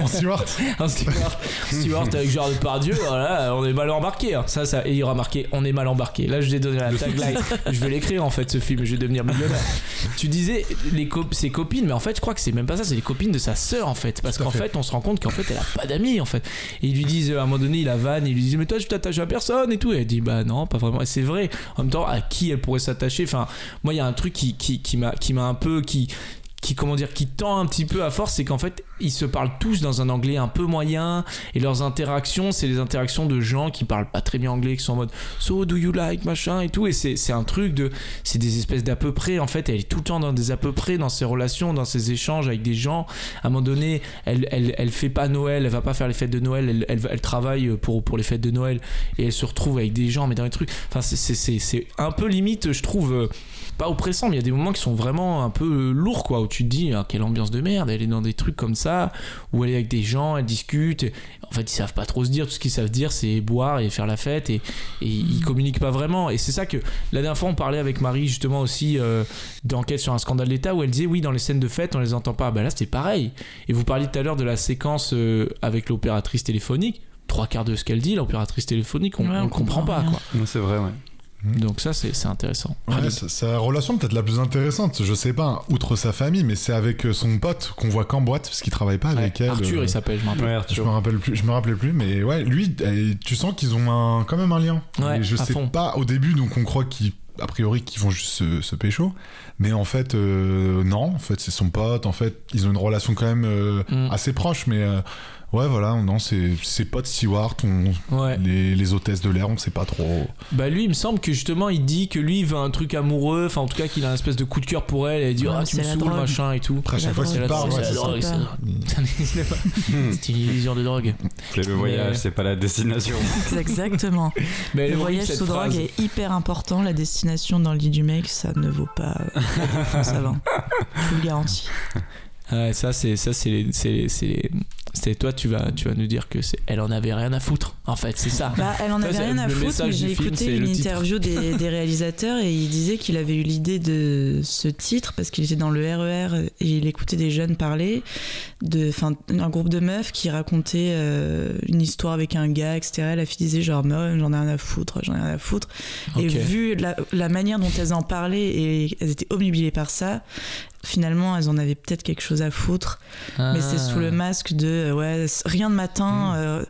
en Stewart. Un Stewart, Stewart avec Gérard Depardieu, voilà, on est mal embarqué. hein. Ça, ça, et il y aura marqué On est mal embarqué. Là, je vais donner la tagline. je vais l'écrire en fait, ce film. Je vais devenir millionnaire. tu disais les co- ses copines, mais en fait, je crois que c'est même pas ça. C'est les copines de sa sœur en fait, parce qu'en fait. fait. on se rend compte qu'en fait, elle a pas d'amis en fait. Et ils lui disent à un moment donné, il a vanne, ils lui disent mais toi, tu t'attaches à personne et tout. Et elle dit bah non, pas vraiment. Et c'est vrai. En même temps, à qui elle pourrait s'attacher? Enfin, moi, il y a un truc qui qui, qui qui m'a un peu qui qui comment dire qui tend un petit peu à force c'est qu'en fait ils se parlent tous dans un anglais un peu moyen et leurs interactions c'est les interactions de gens qui parlent pas très bien anglais qui sont en mode so do you like machin et tout et c'est un truc de c'est des espèces d'à peu près en fait elle est tout le temps dans des à peu près dans ses relations dans ses échanges avec des gens. À un moment donné elle elle, elle fait pas Noël elle va pas faire les fêtes de Noël elle, elle, travaille pour pour les fêtes de Noël et elle se retrouve avec des gens mais dans les trucs. Enfin c'est un peu limite je trouve euh, pas oppressant, mais il y a des moments qui sont vraiment un peu lourds, quoi, où tu te dis, ah, quelle ambiance de merde, elle est dans des trucs comme ça, où elle est avec des gens, elle discute, et en fait, ils savent pas trop se dire, tout ce qu'ils savent dire, c'est boire et faire la fête, et, et ils communiquent pas vraiment. Et c'est ça que, la dernière fois, on parlait avec Marie, justement, aussi, euh, d'enquête sur un scandale d'État, où elle disait, oui, dans les scènes de fête, on les entend pas. Bah là, c'était pareil. Et vous parliez tout à l'heure de la séquence euh, avec l'opératrice téléphonique. Trois quarts de ce qu'elle dit, l'opératrice téléphonique, on, Ouais, le comprend comprend pas, rien. quoi. C'est vrai, ouais. Donc ça, c'est c'est intéressant. Ouais, c'est la relation peut-être la plus intéressante, je sais pas, outre sa famille, mais c'est avec euh, son pote qu'on voit qu'en boîte, parce qu'il travaille pas avec elle. Arthur, euh, il s'appelle, je me rappelle. Ouais, Je Arthur. me rappelle plus, je me rappelais plus, mais ouais, lui, euh, tu sens qu'ils ont un, quand même un lien. Ouais, Et je à sais fond. pas au début, donc on croit qu'ils, a priori, qu'ils vont juste se, se pécho, mais en fait, euh, non, en fait, c'est son pote. En fait, ils ont une relation quand même euh, Mm. assez proche, mais euh, Ouais, voilà, non, c'est c'est pas de Stewart, on- Ouais. les, les hôtesses de l'air, on sait pas trop. Bah lui, il me semble que justement, il dit que lui, il veut un truc amoureux, enfin en tout cas qu'il a un espèce de coup de cœur pour elle, et il dit Ouais, ah tu me saoules drogue. machin et tout. Après, à La chaque fois drogue, qu'il C'est la parle, drogue, ouais, c'est la drogue, c'est drogue. C'est une illusion de drogue. C'est le voyage, c'est pas la destination. Exactement. Mais Le voyage sous drogue est hyper important. La destination dans le lit du mec, ça ne vaut pas euh, la défense avant. Je vous le garantis. Ouais, ça c'est ça c'est les c'est c'est toi tu vas tu vas nous dire que c'est elle en avait rien à foutre. En fait, c'est ça. Bah, elle en avait rien à foutre, mais j'ai écouté une interview des, des réalisateurs et il disait qu'il avait eu l'idée de ce titre parce qu'il était dans le RER et il écoutait des jeunes parler de, enfin, un groupe de meufs qui racontait euh, une histoire avec un gars, etc. La fille disait genre, mais j'en ai rien à foutre, j'en ai rien à foutre. Et vu la, la manière dont elles en parlaient et elles étaient obnubilées par ça, finalement elles en avaient peut-être quelque chose à foutre. Mais c'est sous le masque de euh, ouais, rien de matin, euh,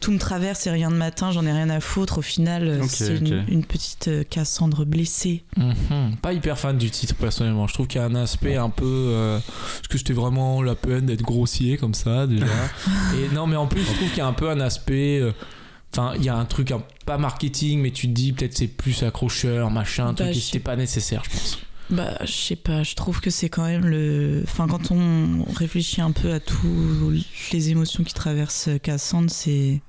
tout me traverse et rien de matin, j'en ai rien à foutre. Au final, euh, c'est une, une petite euh, Cassandre blessée. Mhm. Pas hyper fan du titre personnellement. Je trouve qu'il y a un aspect un peu. euh, Est-ce que c'était vraiment la peine d'être grossier comme ça déjà Et non, mais en plus, je trouve qu'il y a un peu un aspect. euh, Enfin, il y a un truc un- pas marketing, mais tu te dis peut-être c'est plus accrocheur, machin, un Bah, truc qui c'était pas nécessaire, je pense. Bah, je sais pas, je trouve que c'est quand même le. Enfin, quand on réfléchit un peu à toutes les émotions qui traversent Cassandre, c'est.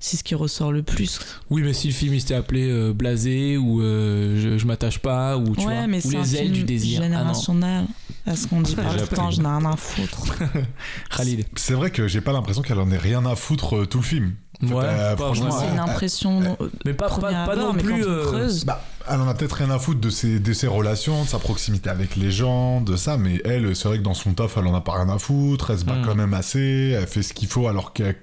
C'est ce qui ressort le plus. Oui, mais si le film il s'était appelé euh, Blasé ou euh, je, je m'attache pas ou tu ouais, vois, mais ou les ailes film du désir. Ah générationnel. à ce qu'on dit par J'ai le temps, je n'ai rien à foutre. Khalid. C'est vrai que j'ai pas l'impression qu'elle en ait rien à foutre euh, tout le film. Ouais, euh, pas franchement, vraiment. C'est une impression. euh, Mais pas, pas, non mais plus. euh, Bah, elle en a peut-être rien à foutre de ses, de ses relations, de sa proximité avec les gens, de ça, mais elle, c'est vrai que dans son taf, elle en a pas rien à foutre, elle se bat Mm. quand même assez, elle fait ce qu'il faut alors qu'elle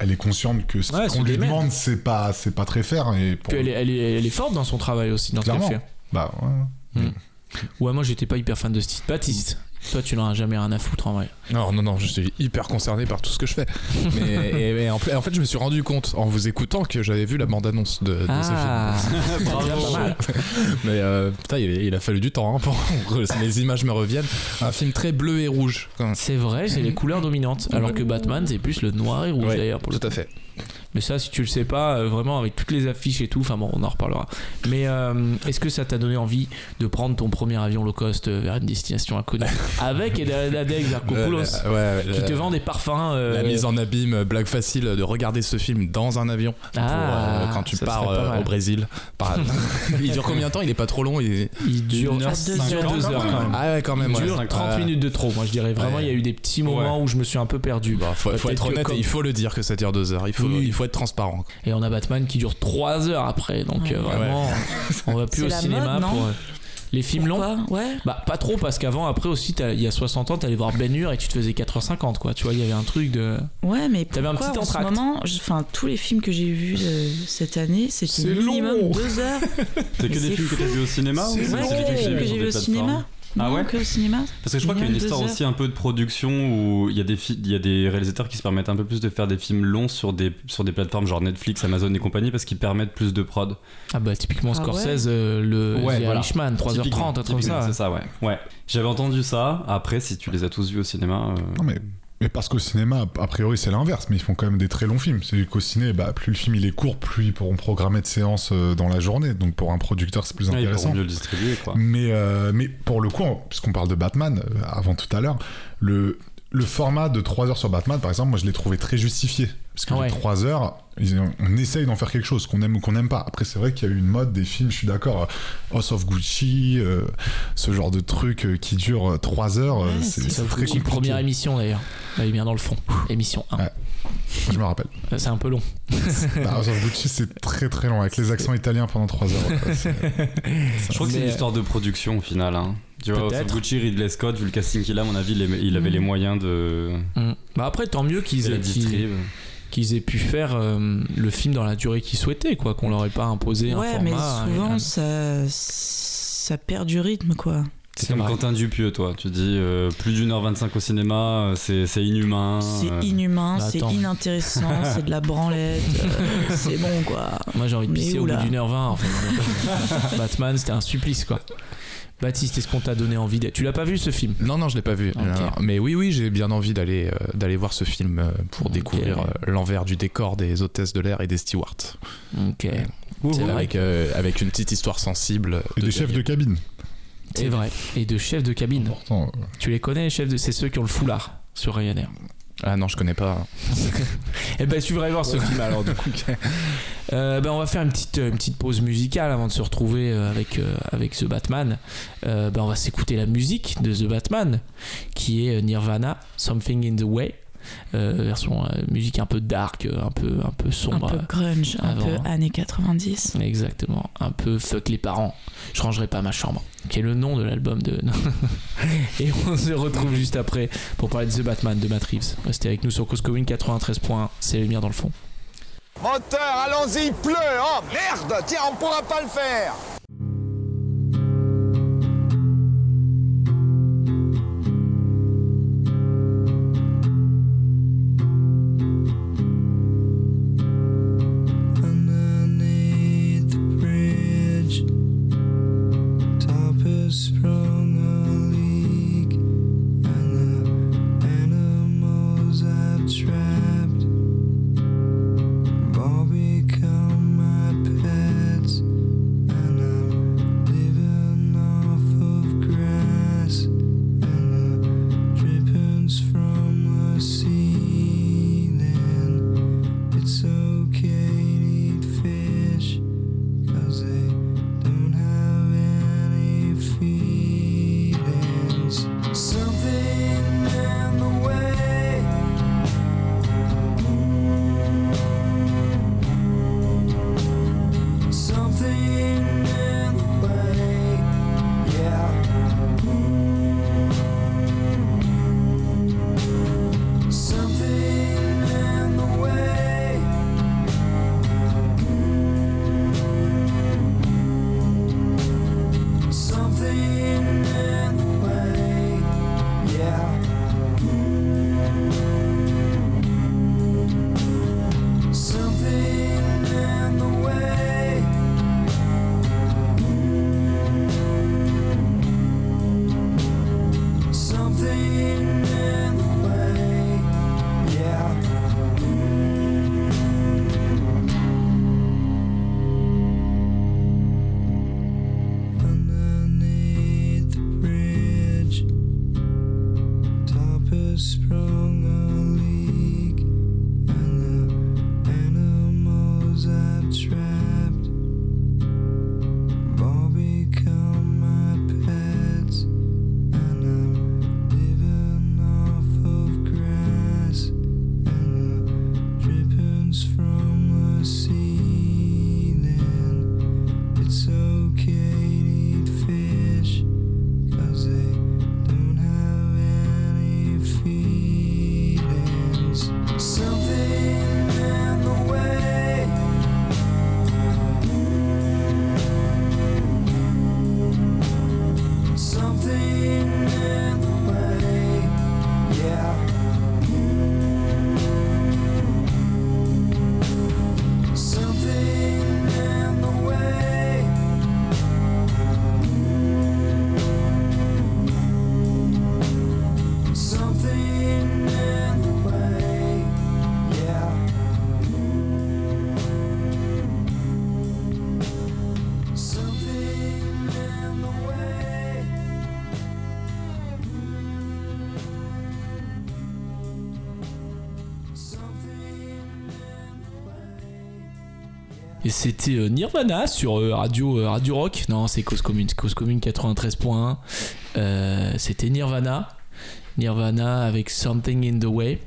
elle est consciente que ce Ouais, qu'on lui demande, c'est pas, c'est pas très faire. Et pour- Puis elle est, elle, est, elle est forte dans son travail aussi, dans ce qu'elle Clairement. fait. Bah, ouais. Ouais, moi j'étais pas hyper fan de ce titre. Baptiste, toi tu n'en as jamais rien à foutre en vrai. Non, non, non, je suis hyper concerné par tout ce que je fais. Mais et- et en, fait, en fait, je me suis rendu compte en vous écoutant que j'avais vu la bande-annonce de, de ce Ah, film. Mais euh, putain, il, il a fallu du temps hein, pour que les images me reviennent. Un film très bleu et rouge. c'est vrai, c'est les couleurs dominantes. Alors que Batman c'est plus le noir et rouge Ouais, d'ailleurs pour le tout à coup. fait. Mais ça, si tu le sais pas, euh, vraiment avec toutes les affiches et tout, enfin bon, on en reparlera. Mais euh, est-ce que ça t'a donné envie de prendre ton premier avion low cost euh, vers une destination inconnue avec Adèle Zarkopoulos ouais, ouais, qui te vend des parfums euh, La mise en abîme, blague facile de regarder ce film dans un avion pour, Ah, euh, quand tu pars euh, au Brésil. Par- il dure combien de temps? Il est pas trop long. Il... Il dure Une heure il dure cinquante, deux heures quand même. Ah ouais, quand même. Il ouais. dure 30 Ouais. minutes de trop, moi je dirais. Vraiment, Ouais. il y a eu des petits moments où je me suis un peu perdu. Bah, faut, être honnête comme- et il faut le dire que ça dure deux heures. Il faut, Oui. il faut être transparent. Et on a Batman qui dure 3 heures après, donc Ouais. euh, vraiment, on va plus au cinéma mode, pour euh, les films longs. Pourquoi Ouais. Bah pas trop parce qu'avant après aussi t'as- il y a 60 ans t'allais voir Ben Hur et tu te faisais 4h50 quoi tu vois il y avait un truc de Ouais, mais T'avais un petit en ce moment, enfin tous les films que j'ai vus euh, cette année, c'était C'est minimum long. deux heures. C'est que des films que t'as vus au cinéma ou Ouais, c'est des films que j'ai des vu au cinéma. Ah ouais que au cinéma. Parce que je crois qu'il y a une histoire aussi un peu de production où il y, a des fi- il y a des réalisateurs qui se permettent un peu plus de faire des films longs sur des, sur des plateformes genre Netflix, Amazon et compagnie parce qu'ils permettent plus de prod. ah bah typiquement Ah Scorsese euh, le Ouais, voilà. Irishman 3h30 Typiquement, un truc comme ça C'est ça, ouais. ouais. J'avais entendu ça. Après, si tu les as tous vus au cinéma. euh, Non, mais, mais parce qu'au cinéma, a priori, c'est l'inverse, mais ils font quand même des très longs films. C'est qu'au ciné, bah, plus le film il est court, plus ils pourront programmer de séances euh, dans la journée. Donc pour un producteur, c'est plus ouais, intéressant. pourront mieux le distribuer, quoi. Mais, euh, mais pour le coup, puisqu'on parle de Batman, euh, avant tout à l'heure, le, le format de 3 heures sur Batman, par exemple, moi je l'ai trouvé très justifié. Parce que Ouais. les 3 heures, on essaye d'en faire quelque chose, qu'on aime ou qu'on n'aime pas. Après, c'est vrai qu'il y a eu une mode des films, je suis d'accord, euh, House of Gucci, euh, ce genre de truc euh, qui dure 3 heures, Ouais, c'est très une compliqué. première émission d'ailleurs elle est bien dans le fond émission 1 Ouais. Je me rappelle. c'est un peu long Bah, House of Gucci, c'est très très long, avec les accents italiens pendant 3 heures. quoi. Je crois que c'est une histoire de production au final. Hein. Tu vois, of Gucci, Ridley Scott, vu le casting qu'il a, à mon avis, il, aimait- il avait Mm. les moyens de, Mm. bah après tant mieux qu'ils aient, qu'ils- distribuer. qu'ils aient pu faire euh, le film dans la durée qu'ils souhaitaient quoi qu'on leur ait pas imposé un Ouais, format mais souvent ça, ça perd du rythme quoi. C'est C'est comme vrai. Quentin Dupieux, toi. Tu dis euh, plus d'une heure 25 au cinéma, euh, c'est c'est inhumain. C'est euh, inhumain, bah, c'est inintéressant, c'est de la branlette, euh, c'est bon quoi. Moi j'ai envie de pisser au bout d'une heure vingt en fait. Batman c'était un supplice quoi. Baptiste, est-ce qu'on t'a donné envie d'être Tu l'as pas vu ce film? Non, non, je l'ai pas vu. Mais oui, oui, j'ai bien envie d'aller euh, d'aller voir ce film euh, pour découvrir euh, l'envers du décor des hôtesses de l'air et des stewards. Ok. C'est vrai. Avec, euh, avec une petite histoire sensible. Et des chefs de cabine. C'est vrai. Et de chefs de cabine. Pourtant, Tu les connais, les chefs de. C'est ceux qui ont le foulard sur Ryanair. Ah non, je connais pas. Eh ben, tu devrais voir ce film alors, du coup. Euh, ben, on va faire une petite, une petite pause musicale avant de se retrouver euh, avec, euh, avec The Batman. Euh, ben, on va s'écouter la musique de The Batman, qui est Nirvana, Something in the Way. Euh, version euh, musique un peu dark, euh, un peu, un peu Un sombre. peu grunge, un avant. peu années 90. Exactement, un peu fuck les parents. Je rangerai pas ma chambre, qui est le nom de l'album de. Et on se retrouve juste après pour parler de The Batman de Matt Reeves. Restez avec nous sur Commune 93.1, c'est les lumières dans le fond. Moteur, allons-y, il pleut Oh merde Tiens, on pourra pas le faire try. C'était euh, Nirvana sur euh, Radio, euh, Radio Rock. Non, c'est Cause Commune, Cause Commune 93.1. Euh, c'était Nirvana. Nirvana avec Something in the Way.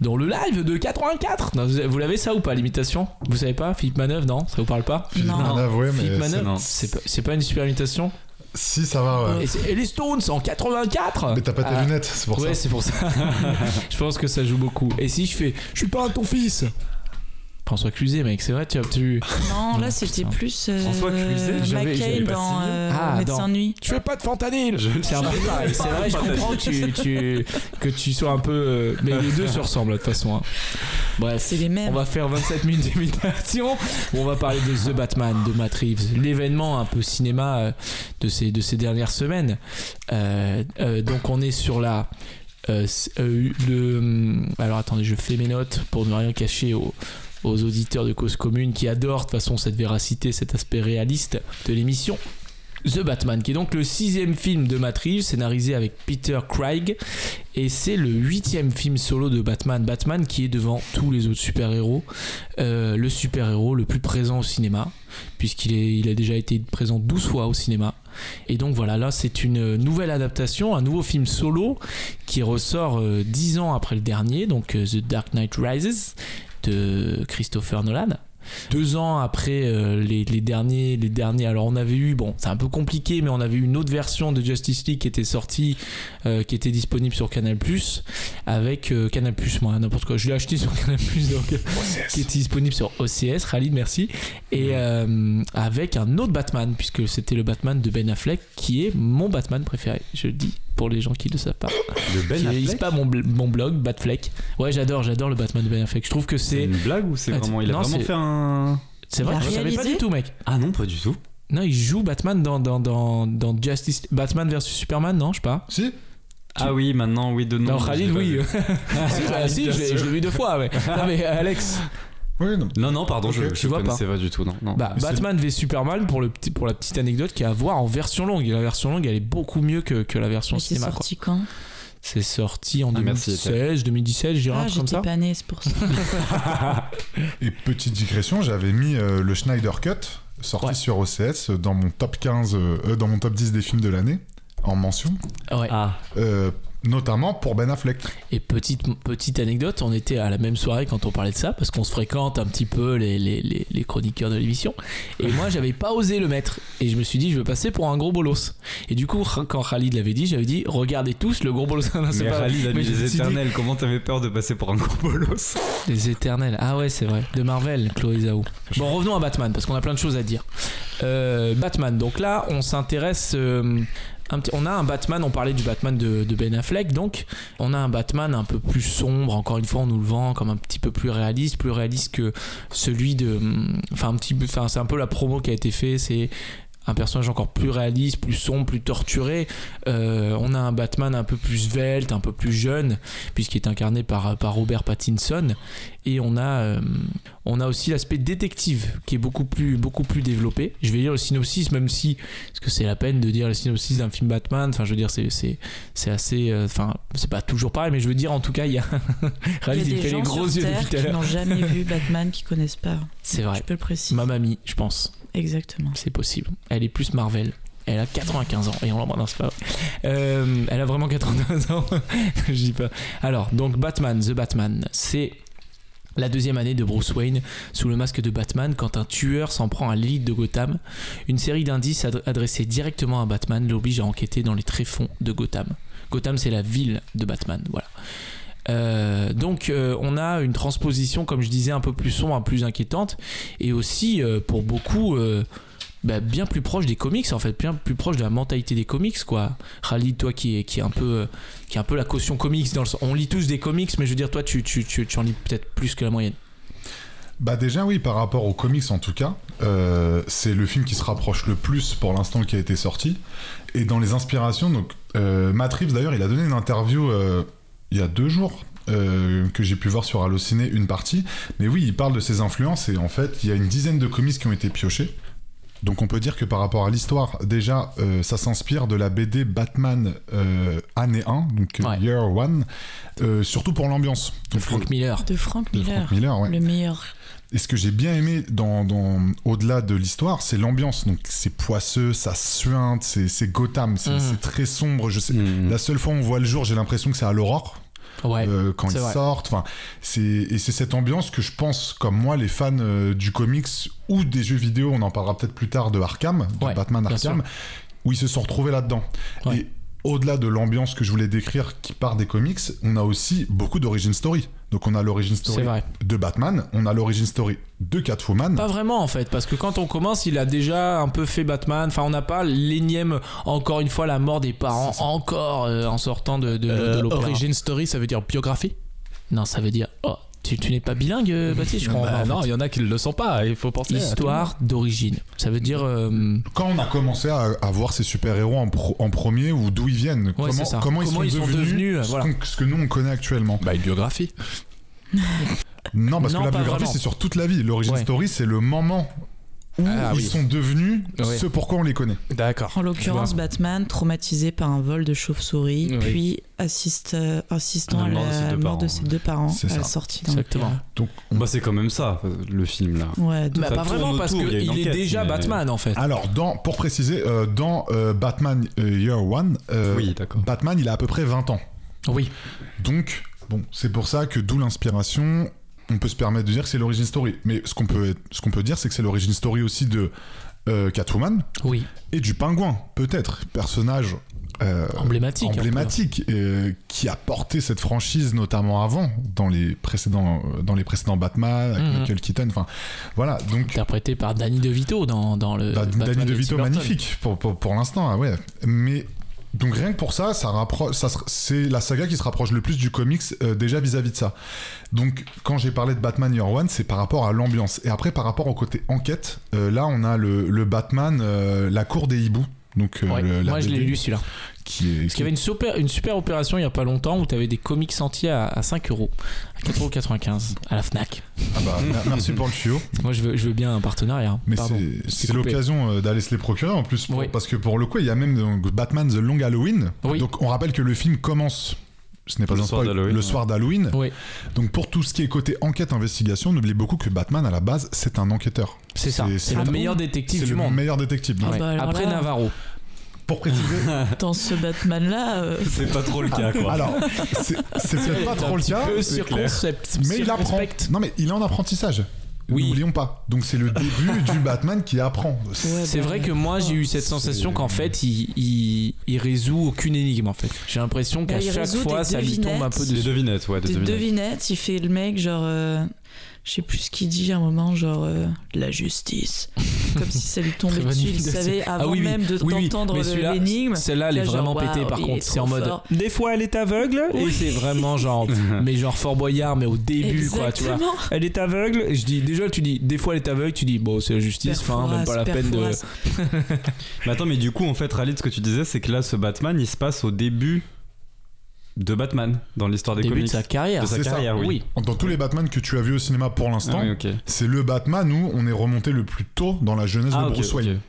Dans le live de 84. Non, vous vous l'avez ça ou pas, l'imitation? Vous savez pas? Philippe Manœuvre, non? Ça vous parle pas? Philippe Non. Manœuvre, ouais, Philippe mais Manœuvre, non. c'est pas, c'est pas une super imitation? Si ça va, ouais. et, les Stones en 84 Mais t'as pas tes Ah. lunettes, c'est pour Ouais, ça. c'est pour ça. je pense que ça joue beaucoup. Et si je fais Je suis pas ton fils François Cluzet, mec, c'est vrai, tu as tu, Non, Non, là c'était plus euh, François Cluzet, j'avais- j'avais McCain pas dans euh, Ah, Médecin dans- nuit. tu fais pas de fentanyl. Je- C'est un peu pareil. C'est vrai, je comprends que tu, tu- que tu sois un peu, euh, mais les deux se ressemblent de toute façon. hein. Bref, C'est les mêmes. On va faire 27 minutes d'imitation. On va parler de The Batman de Matt Reeves, l'événement un peu cinéma euh, de ces, de ces dernières semaines. Euh, euh, donc on est sur la... euh, euh, le, hum, alors attendez, je fais mes notes pour ne rien cacher aux, aux auditeurs de Cause Commune qui adorent de toute façon cette véracité, cet aspect réaliste de l'émission. The Batman, qui est donc le sixième film de Reeves, scénarisé avec Peter Craig, et c'est le huitième film solo de Batman. Batman qui est devant tous les autres super-héros, euh, le super-héros le plus présent au cinéma, puisqu'il il a déjà été présent 12 fois au cinéma. Et donc voilà, là c'est une nouvelle adaptation, un nouveau film solo qui ressort euh, 10 ans après le dernier, donc euh, The Dark Knight Rises de Christopher Nolan. Deux ans après euh, les, les derniers, les derniers. Alors on avait eu, bon, c'est un peu compliqué, mais on avait eu une autre version de Justice League qui était sortie, euh, qui était disponible sur Canal avec euh, Canal moi n'importe quoi. Je l'ai acheté sur Canal donc qui était disponible sur OCS. Khalid, merci. Et avec un autre Batman, puisque c'était le Batman de Ben Affleck, qui est mon Batman préféré. Je le dis pour les gens qui ne le savent pas. De Ben qui Affleck pas mon, bl- mon blog, Batfleck. Ouais, j'adore, j'adore le Batman de Ben Affleck. Je trouve que C'est c'est. une blague ou c'est Ah, vraiment. Il a non, vraiment c'est- fait un. C'est Il vrai, a je savais pas réalisé du tout, mec. Ah non, pas du tout. Non, il joue Batman dans, dans, dans, dans Justice. Batman versus Superman, non, je sais pas. Si Ah oui, maintenant, oui, de nom. Non, je Khalid, oui. si, bah, si, je l'ai- sûr. je l'ai vu deux fois, ouais. Non, mais Alex, Oui, non. Non, non, pardon, je, Ok, je tu vois connaissais pas. du tout, non. non. bah, c'est- Batman v Superman, pour, le petit, pour la petite anecdote, qui est à voir en version longue. Et la version longue, elle est beaucoup mieux que, que la version Mais c'est cinéma. quoi. sorti quand? C'est sorti en Ah, merci, 2016, 2017, je dirais Ah, un truc comme ça. pas c'est pour ça. Et petite digression, j'avais mis euh, le Schneider Cut, sorti Ouais. sur OCS, dans mon top 15, euh, euh, dans mon top 10 des films de l'année, en mention, Ouais. Ah, euh, notamment pour Ben Affleck. Et petite, petite anecdote, on était à la même soirée quand on parlait de ça, parce qu'on se fréquente un petit peu les, les, les, les chroniqueurs de l'émission. Et moi, j'avais pas osé le mettre. Et je me suis dit, je veux passer pour un gros bolos. Et du coup, quand Khalid l'avait dit, j'avais dit, regardez tous le gros bolos. Non, mais pas- Khalid a mais me les dit, éternels. Comment t'avais peur de passer pour un gros bolos? Les éternels. Ah ouais, c'est vrai. De Marvel, Chloé Zhao. Bon, revenons à Batman, parce qu'on a plein de choses à dire. Euh, Batman. Donc là, on s'intéresse. euh, on a un Batman, on parlait du Batman de, Ben Affleck, donc on a un Batman un peu plus sombre, encore une fois on nous le vend comme un petit peu plus réaliste, plus réaliste que celui de... hum, Enfin un petit enfin c'est un peu la promo qui a été fait, c'est un personnage encore plus réaliste, plus sombre, plus torturé. Euh, on a un Batman un peu plus svelte, un peu plus jeune, puisqu'il est incarné par, par Robert Pattinson. Et on a, euh, on a aussi l'aspect détective qui est beaucoup plus, beaucoup plus développé. Je vais lire le synopsis, même si, parce que c'est la peine de dire le synopsis d'un film Batman. Enfin, je veux dire, c'est, c'est, c'est assez. euh, Enfin, c'est pas toujours pareil, mais je veux dire, en tout cas, il y a. Il Khalid, y a il fait gens les gros sur yeux Terre depuis tout à qui l'heure. n'ont jamais vu Batman, qui connaissent pas. C'est vrai. Je peux le préciser. Ma mamie, je pense. Exactement. C'est possible. Elle est plus Marvel. Elle a 95 ans et on l'embrasse pas. Euh, elle a vraiment 95 ans. Je dis pas. Alors, donc Batman, The Batman, c'est la deuxième année de Bruce Wayne sous le masque de Batman quand un tueur s'en prend à l'élite de Gotham. Une série d'indices ad- adressés directement à Batman l'oblige à enquêter dans les tréfonds de Gotham. Gotham, c'est la ville de Batman. Voilà. Euh, donc euh, on a une transposition, comme je disais, un peu plus sombre, plus inquiétante, et aussi euh, pour beaucoup bah, bien plus proche des comics en fait, bien plus proche de la mentalité des comics quoi. Khalid, toi qui est, un peu qui est un peu la caution comics, on lit tous des comics, mais je veux dire toi tu, tu, tu, en lis peut-être plus que la moyenne. Bah déjà oui, par rapport aux comics en tout cas, c'est le film qui se rapproche le plus pour l'instant qui a été sorti. Et dans les inspirations, donc euh, d'ailleurs, il a donné une interview il y a deux jours euh, que j'ai pu voir sur Allociné une partie. Mais oui, il parle de ses influences et en fait, il y a une dizaine de comics qui ont été piochés. Donc on peut dire que par rapport à l'histoire, déjà, euh, ça s'inspire de la BD Batman euh, année 1, donc Ouais. Year One, euh, surtout pour l'ambiance. De Frank Miller. De Frank de Miller. Frank Miller, ouais. Le meilleur. Et ce que j'ai bien aimé dans, dans- au-delà de l'histoire, c'est l'ambiance. Donc c'est poisseux, ça suinte, c'est, c'est Gotham, c'est, Mhm. c'est très sombre. Je sais. Hmm. La seule fois où on voit le jour, j'ai l'impression que c'est à l'aurore Ouais. euh, quand ils vrai. sortent. Enfin, c'est et c'est cette ambiance que je pense, comme moi, les fans euh, du comics ou des jeux vidéo, on en parlera peut-être plus tard de Arkham, de Ouais, Batman Arkham, où ils se sont retrouvés là-dedans. Ouais. Et au-delà de l'ambiance que je voulais décrire qui part des comics, on a aussi beaucoup d'origin story. Donc on a l'origin story de Batman, on a l'origin story de Catwoman. Pas vraiment en fait, parce que quand on commence, il a déjà un peu fait Batman. Enfin, on n'a pas l'énième, encore une fois, la mort des parents, encore euh, en sortant de, de, de Euh, l'opéra. origin story, ça veut dire biographie? Non, ça veut dire. Tu, tu n'es pas bilingue, euh, Baptiste, je crois. Bah en. Non, il y en a qui le sont pas. Il faut penser. Histoire d'origine. Ça veut dire. euh, Quand on a commencé à, à voir ces super-héros en, pro- en premier ou d'où ils viennent, comment, ils, Comment sont, ils sont devenus, devenus, euh, ce, voilà. qu'on- ce que nous on connaît actuellement. Bah, une biographie. Non, parce Non, que la biographie c'est sur toute la vie. L'origin Ouais. story c'est le moment où Ah, ils oui. sont devenus Ouais. ce pourquoi on les connaît. D'accord. En l'occurrence, Batman, traumatisé par un vol de chauve-souris, Oui. puis assiste, euh, assistant À à la mort de ses deux mort parents. de ses deux parents C'est à la sortie d'un Exactement. Donc, on- Bah, c'est quand même ça, le film là. Ouais, bah, pas vraiment, parce autour, qu'il est déjà mais- Batman en fait. Alors, dans, pour préciser, euh, dans euh, Batman euh, Year One, euh, Oui. Batman il a à peu près 20 ans. Oui. Donc, bon, c'est pour ça que d'où l'inspiration, on peut se permettre de dire que c'est l'origin story. Mais ce qu'on peut, ce qu'on peut dire, c'est que c'est l'origin story aussi de euh, Catwoman Oui. et du Pingouin, peut-être, personnage euh, Emblématique. emblématique euh, qui a porté cette franchise notamment avant dans les précédents dans les précédents Batman avec Mhm. Michael Keaton enfin voilà donc Interprété par Danny DeVito dans, dans le. bah, Batman Danny de DeVito magnifique pour, pour, pour l'instant ah ouais mais donc rien que pour ça ça ça c'est la saga qui se rapproche le plus du comics euh, déjà vis-à-vis de ça. Donc quand j'ai parlé de Batman Year One c'est par rapport à l'ambiance. Et après par rapport au côté enquête euh, là on a le, le Batman euh, la cour des hiboux donc euh, Ouais, le- la moi je l'ai lu celui-là. qui est Parce qu'il y avait une super, une super opération il y a pas longtemps où tu avais des comics entiers à, à 5 euros, à 4,95€ à la Fnac. Ah bah, mer- merci pour le tuyau. Moi je veux, je veux bien un partenariat. hein. Mais c'est- l'occasion euh, d'aller se les procurer en plus. pour- Oui. Parce que pour le coup, il y a même donc, Batman The Long Halloween. Oui. Donc on rappelle que le film commence. Ce n'est pas Le un soir spoil, d'Halloween, le ouais. soir d'Halloween. Oui, Donc pour tout ce qui est côté enquête investigation, n'oubliez beaucoup que Batman à la base c'est un enquêteur. c'est ça. C'est- le le- meilleur détective C'est du le monde. meilleur détective. Ah Ouais. bah, Après là- Navarro. Pour préciser. dans ce Batman-là, euh, C'est pas trop le cas quoi. alors c'est peut-être pas trop le cas. peu circonspect. Mais il apprend. Non mais il est en apprentissage. Oui. N'oublions pas. Donc c'est le début du Batman qui apprend. Ouais, C'est bah, vrai que moi j'ai eu cette sensation qu'en fait il, il, il résout aucune énigme en fait. J'ai l'impression qu'à Bah, il chaque fois ça lui tombe un peu devinettes. Des dessus. devinettes, ouais, des des devinettes. devinettes, il fait le mec genre, euh, je sais plus ce qu'il dit à un moment, genre euh, la justice, comme si ça lui tombait dessus. Il savait Ah avant oui. même de- Oui, oui. d'entendre l'énigme. Celle-là elle est Là, genre, vraiment pétée par contre. C'est en mode fort. des fois elle est aveugle et Oui. c'est vraiment genre mais genre Fort Boyard mais au début quoi tu vois. Exactement. Elle est aveugle et je dis déjà tu dis des fois elle est aveugle tu dis bon c'est la justice enfin même pas la peine de. Mais attends, mais du coup, en fait, Rally, ce que tu disais, c'est que là, ce Batman, il se passe au début de Batman dans l'histoire des début de comics. sa carrière. De sa C'est ça. carrière, oui. Dans tous les Batman que tu as vus au cinéma pour l'instant, Ah oui, c'est le Batman où on est remonté le plus tôt dans la jeunesse Ah, de ok, Bruce Wayne.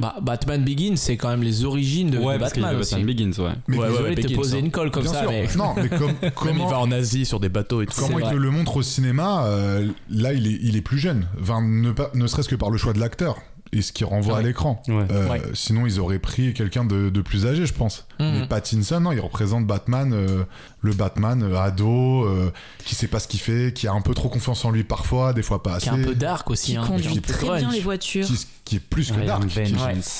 Bah, Batman Begins c'est quand même les origines de, Ouais, parce Batman Batman. Begins, ouais. Mais ouais, désolé ouais, te Begins, poser hein. une colle comme bien ça sûr. mais Non, mais comme, Même il comment, va en Asie sur des bateaux et tout. comment C'est il vrai. te le montre au cinéma, euh, là il est, il est plus jeune. Enfin, ne, pas- ne serait-ce que par le choix de l'acteur et ce qui renvoie à l'écran. Ouais. Euh, Ouais. Sinon, ils auraient pris quelqu'un de, de plus âgé, je pense. Mhm. Mais Pattinson, non, il représente Batman, euh, le Batman euh, ado, euh, qui sait pas ce qu'il fait, qui a un peu trop confiance en lui parfois, des fois pas assez. qui est un peu dark aussi Qui hein, conduit un peu très bien les voitures. qui, qui est plus que Ouais, dark. un Qui,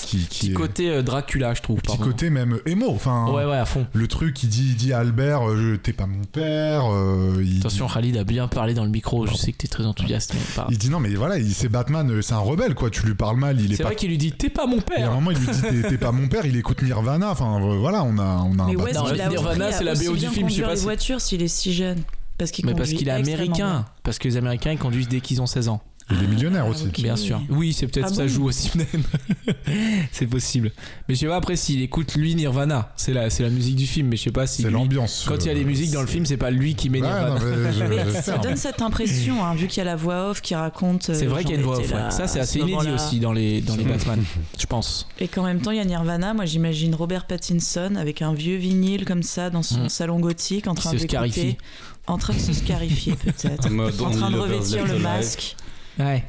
qui, qui Petit est- côté euh, Dracula je trouve petit pardon. côté même émo. Enfin, Ouais ouais à fond. le truc, il dit, il dit à Albert, euh, t'es pas mon père. euh, il, Attention Khalid a bien parlé dans le micro, je sais que t'es très enthousiaste mais il dit non, mais voilà, il- c'est Batman, c'est un rebelle, quoi. Tu lui parles mal, il est, C'est pas. vrai qu'il lui dit t'es pas mon Et à un père. moment, il lui dit t'es- pas mon père, il écoute Nirvana. Enfin, voilà, on a, on a un Mais Non, qu'il a Nirvana, c'est la BO du film, je sais pas les si- voitures s'il est si jeune Parce qu'il Mais parce conduit qu'il est américain, bien. parce que les Américains ils conduisent dès qu'ils ont 16 ans. Il est millionnaire Ah, aussi. ok. Bien sûr. Oui, c'est peut-être Ah ça bon joue aussi même. c'est possible. Mais je sais pas après s'il écoute lui Nirvana, c'est la c'est la musique du film mais je sais pas si C'est lui- l'ambiance. quand il y a euh, des musiques dans le film, c'est pas lui qui met Ouais, Nirvana. non, mais je- Mais je ça donne cette impression, hein, vu qu'il y a la voix off qui raconte. euh, C'est vrai qu'il y a une voix off. ouais. Ça c'est assez ce inédit aussi dans les dans les Batman, je pense. Et qu'en même temps, il y a Nirvana. Moi, j'imagine Robert Pattinson avec un vieux vinyle comme ça dans son Mm. salon gothique en train se d'écouter. scarifie. En train de se scarifier, peut-être. En train de revêtir le masque. Ouais.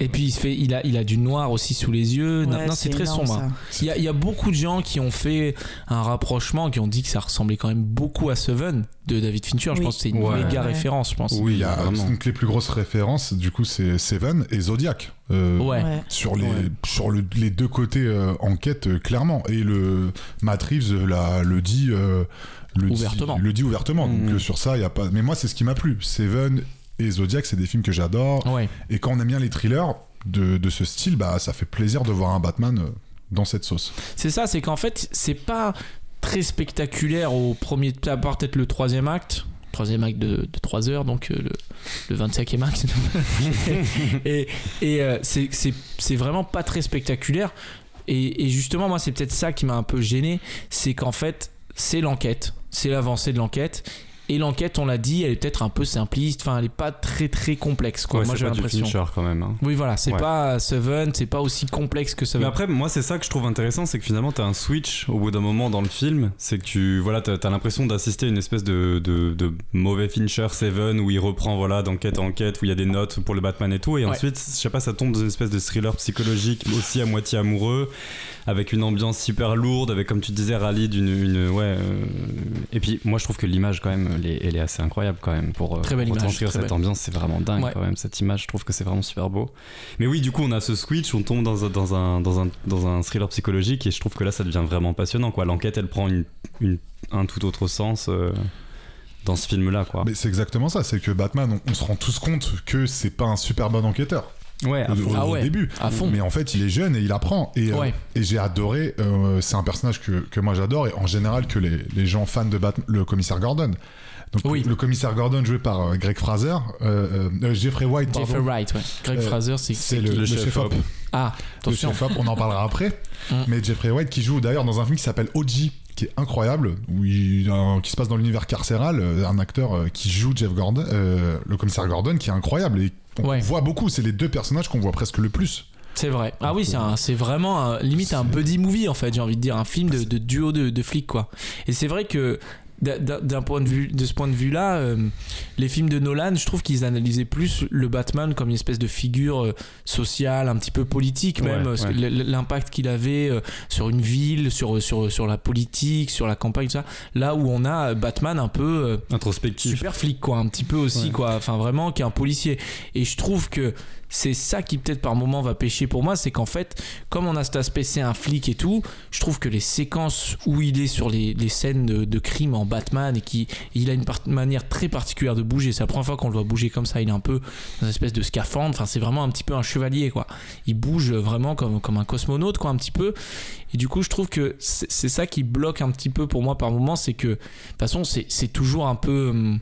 Et puis il, se fait, il, a, il a du noir aussi sous les yeux. Non, Ouais, non, c'est très énorme, sombre. hein. Il y, a, il y a beaucoup de gens qui ont fait un rapprochement, qui ont dit que ça ressemblait quand même beaucoup à Seven de David Fincher. Je pense que c'est une Ouais. méga Ouais. référence, je pense. Oui, Il y a vraiment. donc les plus grosses références, du coup, c'est Seven et Zodiac. Euh, Ouais. Sur, les, Ouais. sur le- les deux côtés euh, enquête, euh, clairement. Et le Matt Reeves la- le dit. euh, le dit- Ouvertement. le dit ouvertement. Donc euh, sur ça, il y a pas. Mais moi, c'est ce qui m'a plu. Seven et Zodiac, c'est des films que j'adore. Ouais. Et quand on aime bien les thrillers de, de ce style, bah, ça fait plaisir de voir un Batman euh, dans cette sauce. C'est ça, c'est qu'en fait, c'est pas très spectaculaire au premier, à part peut-être le troisième acte. Troisième acte de, de 3 heures, donc euh, le, le 25e acte. et et euh, c'est vraiment pas très spectaculaire. Et, et justement, moi, c'est peut-être ça qui m'a un peu gêné. C'est qu'en fait, c'est l'enquête. C'est l'avancée de l'enquête. Et l'enquête, on l'a dit, elle est peut-être un peu simpliste. Enfin, elle est pas très très complexe. Quoi. Ouais, moi, c'est j'ai l'impression. Quand même. hein. Oui, voilà, c'est Ouais. pas Seven, c'est pas aussi complexe que Mais Seven. après, moi, c'est ça que je trouve intéressant, c'est que finalement, t'as un switch au bout d'un moment dans le film. C'est que tu, voilà, t'as as, l'impression d'assister à une espèce de, de, de mauvais Fincher Seven où il reprend, voilà, d'enquête en enquête, où il y a des notes pour le Batman et tout. Et Ouais. ensuite, je sais pas, ça tombe dans une espèce de thriller psychologique aussi à moitié amoureux, avec une ambiance super lourde, avec, comme tu disais, Rally d'une, une, ouais. euh, Et puis, moi, je trouve que l'image, quand même, elle est, elle est assez incroyable, quand même, pour euh, Très belle image, retranscrire très cette belle. ambiance. C'est vraiment dingue, Ouais. quand même. Cette image, je trouve que c'est vraiment super beau. Mais oui, du coup, on a ce switch, on tombe dans un, dans un, dans un, dans un thriller psychologique et je trouve que là, ça devient vraiment passionnant. Quoi. L'enquête, elle prend une, une- un tout autre sens euh, dans ce film-là. Quoi. Mais c'est exactement ça. C'est que Batman, on, on se rend tous compte que c'est pas un super bon enquêteur. Ouais, à fond. au Ah ouais, début. à fond. Mais en fait, il est jeune et il apprend. Et, euh, et j'ai adoré. euh, c'est un personnage que, que moi j'adore et en général que les, les gens fans de Batman, le commissaire Gordon. Donc Oui. le commissaire Gordon joué par euh, Greg Fraser, Jeffrey White, pardon. Jeffrey Wright, ouais. Greg Fraser, c'est le, le Le chef, op. Ah, Le attention. chef op, on en parlera après. Mm. Mais Jeffrey White qui joue d'ailleurs dans un film qui s'appelle OG, qui est incroyable, où il, un- qui se passe dans l'univers carcéral, un acteur qui joue Jeff Gordon, euh, le commissaire Gordon, qui est incroyable. Et on Ouais. voit beaucoup, c'est les deux personnages qu'on voit presque le plus. C'est vrai. Ah oui, c'est un- c'est vraiment un- limite un buddy movie en fait, j'ai envie de dire, un film de, de duo de, de flics quoi. Et c'est vrai que d'un- point de vue, de ce point de vue-là, euh, les films de Nolan, je trouve qu'ils analysaient plus le Batman comme une espèce de figure euh, sociale, un petit peu politique même, Ouais, euh, ouais. l'impact qu'il avait euh, sur une ville, sur sur sur la politique, sur la campagne, tout ça. Là où on a Batman un peu Introspectif. super flic quoi un petit peu aussi Ouais. quoi enfin vraiment qui est un policier et je trouve que c'est ça qui peut-être par moment va pêcher pour moi c'est qu'en fait comme on a cet aspect c'est un flic et tout je trouve que les séquences où il est sur les, les scènes de, de crime en Batman et qui il a une manière très particulière de bouger. C'est la première fois qu'on le voit bouger comme ça. Il est un peu dans une espèce de scaphandre. Enfin c'est vraiment un petit peu un chevalier quoi. Il bouge vraiment comme, un cosmonaute quoi un petit peu. Et du coup je trouve que c'est ça qui bloque un petit peu pour moi par moment c'est que de toute façon, c'est c'est toujours un peu hum,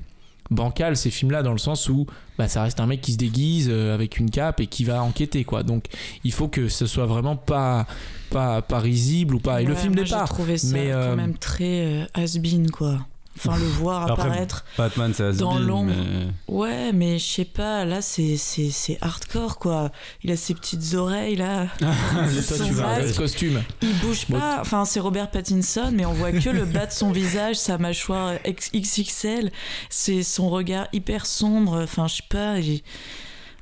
bancal ces films-là dans le sens où bah, ça reste un mec qui se déguise euh, avec une cape et qui va enquêter quoi. Donc il faut que ce soit vraiment pas pas pas risible ou pas. Et le film n'est pas. J'ai trouvé ça mais, euh, quand même très euh, has-been, quoi. Enfin, le voir Après, apparaître. Batman, c'est Dans l'ombre. mais- Ouais, mais je sais pas, là, c'est c'est- c'est hardcore, quoi. Il a ses petites oreilles, là. Toi, Son tu vas costume. Il bouge pas. Enfin, c'est Robert Pattinson, mais on voit que le bas de son visage, sa mâchoire X- XXL. C'est son regard hyper sombre. Enfin, je sais pas.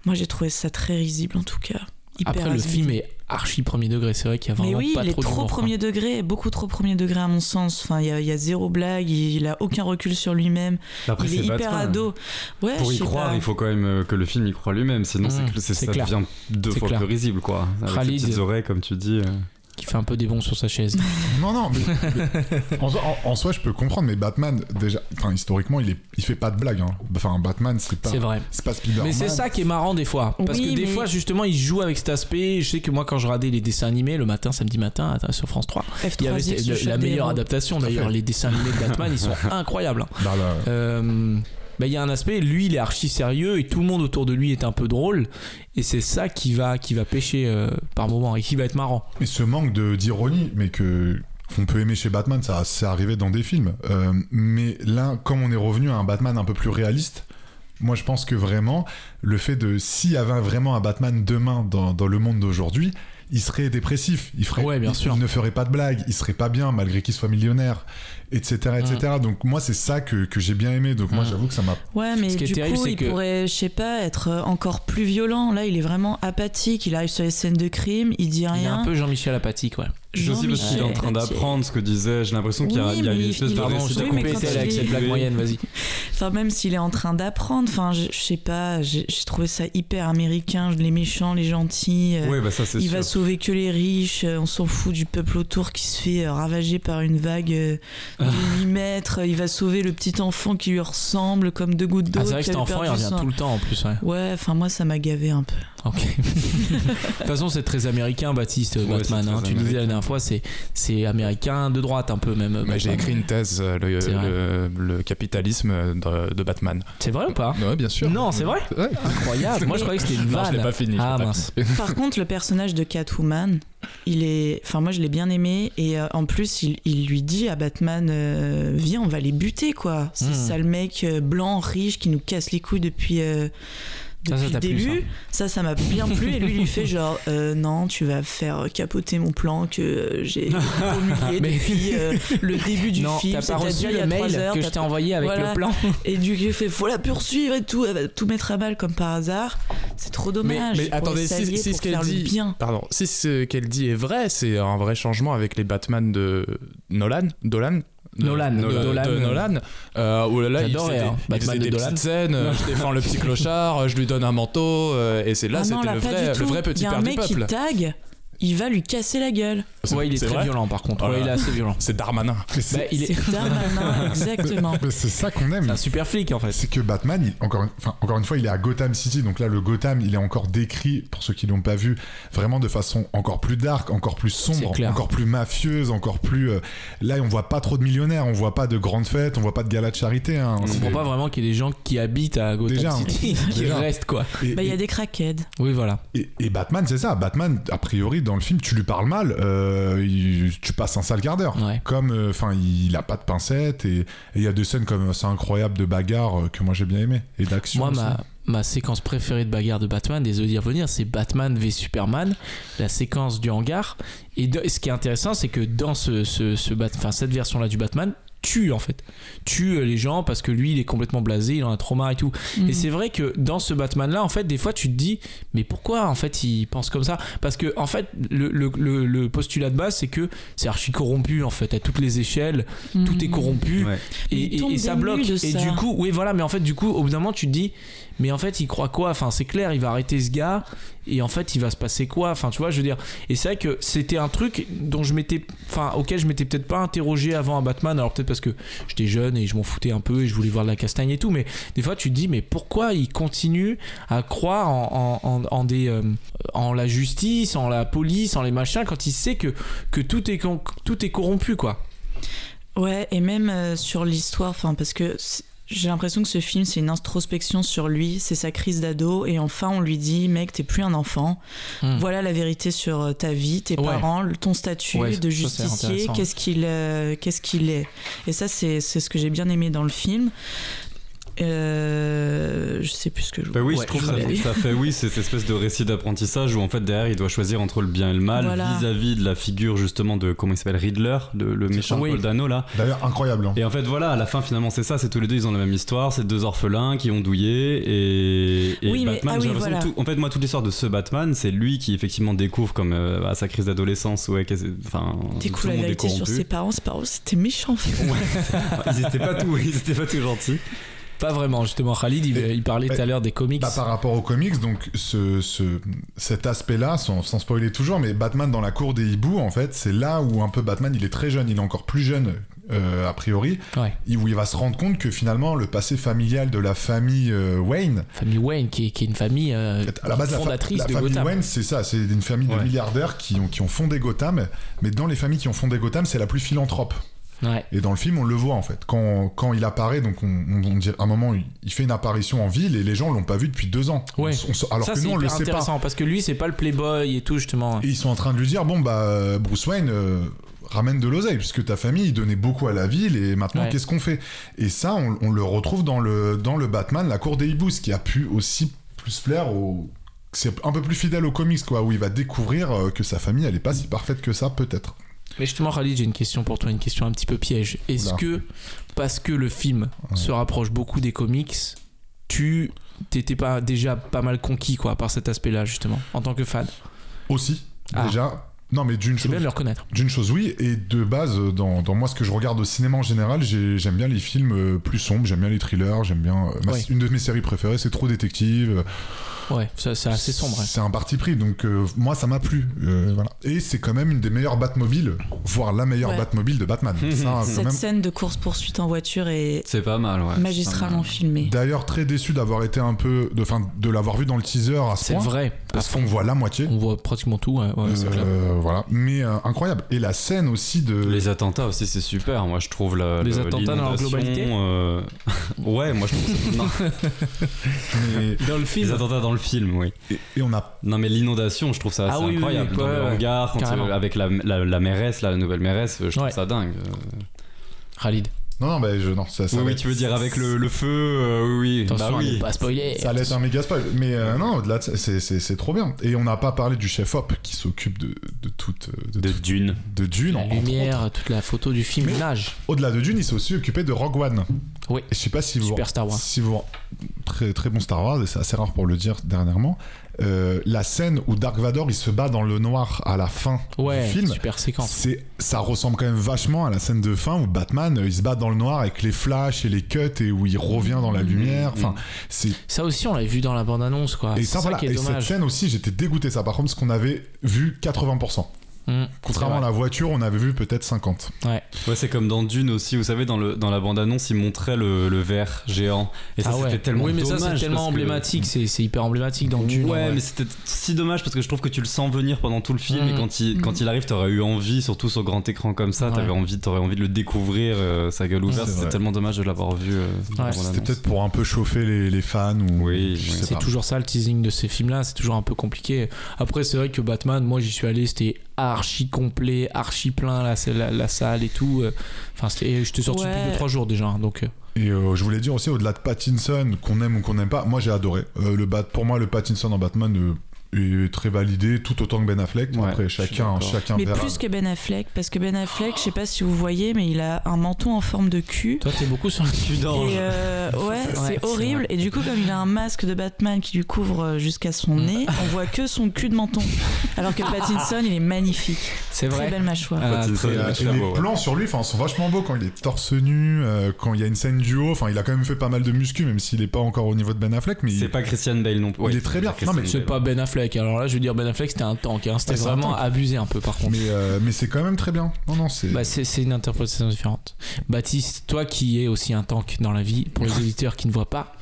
Moi, j'ai trouvé ça très risible, en tout cas. Hyper Après le film est archi premier degré. C'est vrai qu'il y a Mais vraiment oui, pas il est trop premier degré, beaucoup trop premier degré à mon sens. Enfin, il y a, il y a zéro blague, il, a aucun recul sur lui-même. Après, il est c'est hyper Batman. ado. Ouais, Pour y croire, pas. il faut quand même euh, que le film y croit lui-même, sinon Mmh, c'est c'est ça clair. devient deux fois clair. plus risible, quoi. Avec Khalid. ses petites oreilles, comme tu dis. Qui fait un peu des bons sur sa chaise. Non, non, mais, mais en, soi- en- en soi, je peux comprendre, mais Batman, déjà, enfin, historiquement, il, est, il fait pas de blague. Hein. Enfin, Batman, c'est pas, C'est vrai. c'est pas Spider-Man. Mais c'est ça qui est marrant des fois. Parce Oui, que des mais- fois, justement, il joue avec cet aspect. Je sais que moi, quand je regardais les dessins animés le matin, samedi matin, sur France 3, il y avait F3X, le la, meilleure héros. adaptation. D'ailleurs, les dessins animés de Batman, ils sont incroyables. hein. Bah, là, Euh, bah, il y a un aspect, lui, il est archi sérieux et tout le monde autour de lui est un peu drôle. Et c'est ça qui va, qui va pêcher euh, par moment et qui va être marrant. Et ce manque d'ironie, mais que qu'on peut aimer chez Batman, ça c'est arrivé dans des films. Euh, mais là, comme on est revenu à un Batman un peu plus réaliste, moi je pense que vraiment, le fait de s'il y avait vraiment un Batman demain dans, dans le monde d'aujourd'hui, il serait dépressif, il, ferait, Ouais, bien il- sûr. il ne ferait pas de blagues, il serait pas bien malgré qu'il soit millionnaire, etc. etc. Donc moi c'est ça que, que j'ai bien aimé, donc moi Mm. j'avoue que ça m'a... Ouais, mais Ce qui est du terrible, coup, c'est il que- pourrait, je sais pas, être euh, encore plus violent. Là, il est vraiment apathique. Il arrive sur les scènes de crime, il dit Il est rien. un peu Jean-Michel apathique, ouais. C'est aussi parce qu'il est en train d'apprendre ce que disait. J'ai l'impression qu'il y a, Oui, il y a une espèce il de Pardon, je t'ai coupé il avec cette blague moyenne, vas-y. Enfin, même s'il est en train d'apprendre, enfin, je, je sais pas, j'ai trouvé ça hyper américain. Les méchants, les gentils. euh, Ouais, bah ça c'est il sûr. va sauver que les riches, euh, on s'en fout du peuple autour qui se fait euh, ravager par une vague euh, de 8 mètres, il va sauver le petit enfant qui lui ressemble comme deux gouttes d'eau. Ah, c'est vrai que cet enfant, il revient son- tout le temps en plus, ouais. Ouais, enfin moi ça m'a gavé un peu. Ok. de toute façon, c'est très américain, Baptiste Ouais, Batman. hein. Tu disais la dernière fois, c'est c'est américain de droite un peu même. Mais j'ai Batman. écrit une thèse, euh, le, capitalisme de, de Batman. C'est vrai ou pas Ouais, bien sûr. Non, c'est vrai Ouais. Incroyable. Moi, je croyais que c'était une Non, je vanne. l'ai pas fini. Ah mince. Par contre, le personnage de Catwoman, il est, enfin moi je l'ai bien aimé et euh, en plus il, il lui dit à Batman, euh, viens on va les buter quoi. Ces Hmm. sales mecs euh, blancs riches qui nous cassent les couilles depuis. Euh, Ça, ça depuis le plu, début, ça, ça m'a bien plu. Et lui, il lui fait genre, euh, non, tu vas faire capoter mon plan que euh, j'ai promulgué Mais- depuis euh, le début du non, film. t'as pas reçu le a mail heures. que je t'ai envoyé avec Voilà. le plan. Et du coup, il fait, faut la poursuivre et tout, elle va tout mettre à mal comme par hasard. C'est trop dommage. mais attendez, si, si ce qu'elle dit, bien. pardon, si ce qu'elle dit est vrai, c'est un vrai changement avec les Batman de Nolan, Dolan. Nolan, de, Nolan. de Nolan. Euh, où là, il J'adorais, faisait, hein, il Batman faisait de des petites scènes. euh, je défends le petit clochard, euh, je lui donne un manteau, euh, et c'est là, ah c'était là, le vrai, le vrai petit il y a père un du mec peuple. qui tag, il va lui casser la gueule. Ouais, il est, très vrai violent par contre. Oh Ouais, il est là. assez violent. C'est Darmanin. C'est Bah, il est C'est Darmanin, exactement. mais c'est ça qu'on aime. c'est un super flic en fait. C'est que Batman, il- encore, une- enfin, encore une fois, il est à Gotham City. Donc là, le Gotham, il est encore décrit, pour ceux qui l'ont pas vu, vraiment de façon encore plus dark, encore plus sombre, encore plus mafieuse, encore plus. euh, Là, on voit pas trop de millionnaires, on voit pas de grandes fêtes, on voit pas de galas de charité. hein. On comprend pas vraiment qu'il y ait des gens qui habitent à Gotham Déjà, City qui restent quoi. Bah, il y a des crackheads. Oui, voilà. et- et Batman, c'est ça. Batman, a priori, dans le film, tu lui parles mal, euh, il- tu passes un sale quart d'heure. Ouais. Comme, euh, enfin, il a pas de pincettes et il y a des scènes comme c'est incroyable de bagarre euh, que moi j'ai bien aimé et d'action. Moi, aussi. ma, ma séquence préférée de bagarre de Batman, désolé d'y revenir, c'est Batman v Superman, la séquence du hangar. Et de- ce qui est intéressant, c'est que dans ce, ce, ce Bat- cette version-là du Batman, tue en fait. Tue euh, les gens parce que lui, il est complètement blasé, il en a trop marre et tout. Mhm. Et c'est vrai que dans ce Batman-là, en fait, des fois, tu te dis, mais pourquoi en fait il pense comme ça? Parce que en fait, le, le- le- le postulat de base, c'est que c'est archi corrompu en fait à toutes les échelles, tout est Mhm. corrompu Ouais. et, ça bloque. Et du coup, oui, voilà, mais en fait, du coup, au bout d'un moment, tu te dis, mais en fait, il croit quoi? Enfin, c'est clair, il va arrêter ce gars, et en fait, il va se passer quoi? Enfin, tu vois, je veux dire. Et c'est vrai que c'était un truc dont je m'étais, enfin, auquel je m'étais peut-être pas interrogé avant un Batman. Alors peut-être parce que j'étais jeune et je m'en foutais un peu et je voulais voir de la castagne et tout. Mais des fois, tu te dis, mais pourquoi il continue à croire euh, en la justice, en la police, en les machins, quand il sait que tout est corrompu, quoi. Ouais, et même euh, sur l'histoire, enfin, parce que j'ai l'impression que ce film, c'est une introspection sur lui, c'est sa crise d'ado, et enfin, on lui dit, mec, t'es plus un enfant. Hmm. Voilà la vérité sur euh, ta vie, tes Ouais. parents, ton statut Ouais, de justicier, qu'est-ce qu'il euh, qu'est-ce qu'il est. Et ça, c'est c'est ce que j'ai bien aimé dans le film. Euh, je sais plus ce que je Bah oui, Ouais, je trouve ça, ça fait oui cette espèce de récit d'apprentissage où en fait derrière il doit choisir entre le bien et le mal Voilà. vis-à-vis de la figure justement de comment il s'appelle Riddler, le, le méchant Oui. Dano là. D'ailleurs, incroyable. hein. Et en fait voilà, à la fin finalement c'est ça, c'est tous les deux ils ont la même histoire, c'est deux orphelins qui ont douillé et, et Oui, mais- Batman. ah j'ai oui, voilà. tout- en fait moi toute l'histoire de ce Batman, c'est lui qui effectivement découvre comme euh, à sa crise d'adolescence ouais, enfin tout découvre le la vérité sur ses parents. Ses parents, c'était méchant. ils étaient pas tout, ils étaient pas tout gentils. Pas vraiment, justement. Khalid, il, parlait tout à l'heure des comics. Bah, par rapport aux comics, donc ce, ce- cet aspect-là, sans, sans spoiler toujours, mais Batman dans la cour des hiboux, en fait, c'est là où un peu Batman, il est très jeune, il est encore plus jeune euh, a priori, Ouais. où il va se rendre compte que finalement le passé familial de la famille euh, Wayne, Famille Wayne, qui est, qui est une famille euh, à la base la, fa- fondatrice la de famille Gotham. Wayne, c'est ça, c'est une famille de milliardaires qui ont, qui ont fondé Gotham, mais dans les familles qui ont fondé Gotham, c'est la plus philanthrope. Ouais. Et dans le film, on le voit en fait. Quand, quand il apparaît, donc on, on, à un moment, il, fait une apparition en ville et les gens l'ont pas vu depuis deux ans. Ouais. On- alors ça, que nous, on le sait pas. parce que lui, c'est pas le playboy et tout, justement. Et ils sont en train de lui dire bon bah Bruce Wayne euh, ramène de l'oseille puisque ta famille il donnait beaucoup à la ville et maintenant Ouais. qu'est-ce qu'on fait? Et ça on, on le retrouve dans le dans le Batman la cour des hiboux ce qui a pu aussi plus plaire aux c'est un peu plus fidèle aux comics, quoi, où il va découvrir euh, que sa famille, elle est pas si parfaite que ça, peut-être. Mais justement, Khalid, j'ai une question pour toi, une question un petit peu piège. Est-ce que, parce que le film Ouais. se rapproche beaucoup des comics, tu t'étais pas déjà pas mal conquis, quoi, par cet aspect-là, justement, en tant que fan? Aussi, Ah. déjà. Non, mais d'une chose, bien de le reconnaître. d'une chose, oui, et de base, euh, dans, dans moi, ce que je regarde au cinéma en général, j'ai- j'aime bien les films euh, plus sombres, j'aime bien les thrillers, j'aime bien. euh, ma-. Une de mes séries préférées, c'est Trop Détective. Euh, Ouais, c'est assez sombre. ouais. C'est un parti pris, donc euh, moi ça m'a plu. euh, voilà. Et c'est quand même une des meilleures Batmobiles, voire la meilleure Ouais. Batmobile de Batman. Ça, quand Cette même. scène de course-poursuite en voiture est C'est pas mal, ouais. magistralement filmée. D'ailleurs, très déçu d'avoir été un peu. De, fin, de l'avoir vu dans le teaser à ce C'est vrai. Parce qu'on voit la moitié. On voit pratiquement tout. Ouais, ouais, c'est clair. Euh, voilà. Mais euh, incroyable. Et la scène aussi de. Les attentats aussi, c'est super. Moi, je trouve la, Les le- attentats dans leur globalité euh, Ouais, moi, je trouve ça. non, mais- Dans le les film. attentats dans le film, oui. et, et on a. Non, mais l'inondation, je trouve ça Ah assez oui, oui, incroyable. oui, dans ouais, le hangar, quand, euh, avec la, la, la mairesse, la nouvelle mairesse, je trouve Ouais. ça dingue. Euh, Khalid. Non, non, bah, je, non ça, ça oui, va oui, tu veux dire avec le, le feu, euh, oui. Attention bah oui. pas spoiler. Ça allait être un méga spoil. Mais euh, non, au-delà de ça, c'est- c'est c'est trop bien. Et on n'a pas parlé du chef-op qui s'occupe de, de toute. De, De toute- Dune. de Dune. La autres. lumière, toute la photo du film, Mais- l'image. Au-delà de Dune, il s'est aussi occupé de Rogue One. Oui. Et je sais pas si vous. Super Star Wars. Si vous. Très, très bon Star Wars, et c'est assez rare pour le dire dernièrement. Euh, la scène où Dark Vador il se bat dans le noir à la fin Ouais, du film. super séquence. C'est, ça ressemble quand même vachement à la scène de fin où Batman euh, il se bat dans le noir avec les flashs et les cuts et où il revient dans la lumière. Enfin, c'est Ça aussi, on l'avait vu dans la bande-annonce, quoi. et ça, ça voilà. qui est Et cette scène aussi, j'étais dégoûté ça. Par contre, ce qu'on avait vu 80%. Mmh, Contrairement à la voiture, on avait vu peut-être 50. vrai. Ouais. Ouais, c'est comme dans Dune aussi, vous savez, dans, le, dans la bande-annonce, ils montraient le, le verre géant. Et ça, Ah ouais. c'était tellement oui, mais ça, c'est tellement parce que- emblématique. C'est c'est hyper emblématique dans Dune. Ouais, mais c'était si dommage parce que je trouve que tu le sens venir pendant tout le film et Mhm. quand il, quand il arrive, t'aurais eu envie, surtout sur grand écran comme ça, t'avais Ouais. envie, t'aurais envie de le découvrir, euh, sa gueule ouverte. c'est C'était tellement dommage de l'avoir vu. euh. C'était peut-être pour un peu chauffer les, les fans ou Oui, C'est toujours ça le teasing de ces films-là, c'est toujours un peu compliqué. Après, c'est vrai que Batman, moi j'y suis allé, c'était archi complet, archi plein la, la, la salle et tout. euh. Enfin, et j'étais sorti Ouais. depuis 2-3 jours déjà. hein, Donc, euh, Et euh, je voulais dire aussi, au-delà de Pattinson, qu'on aime ou qu'on n'aime pas, moi j'ai adoré. Euh, le Bat, pour moi, le Pattinson en Batman euh, est très validé, tout autant que Ben Affleck. Ouais, Après, chacun, chacun Mais verra. plus que Ben Affleck, parce que Ben Affleck, je sais pas si vous voyez, mais il a un menton en forme de cul. toi, t'es beaucoup sur le Et d'ange. euh, ouais, Ouais, c'est horrible. Et du coup, comme il a un masque de Batman qui lui couvre euh, jusqu'à son Mm. nez, on voit que son cul de menton. Alors que Pattinson, il est magnifique. C'est Très vrai. belle mâchoire. Ah, très- les ouais. plans sur lui enfin, sont vachement beaux quand il est torse nu, euh, quand il y a une scène duo. Enfin, il a quand même fait pas mal de muscu, même s'il est pas encore au niveau de Ben Affleck. Mais C'est il- pas Christian Bale non plus. Il Ouais, est très bien. Non, mais C'est pas Ben Affleck. Alors là, je veux dire, Ben Affleck, c'était un tank. hein. C'était Ouais, vraiment tank. abusé un peu, par contre. mais, euh, mais c'est quand même très bien. Non, non, c'est. Bah, c'est une interprétation différente. Baptiste, toi qui es aussi un tank dans la vie, pour les auditeurs qui ne voient pas,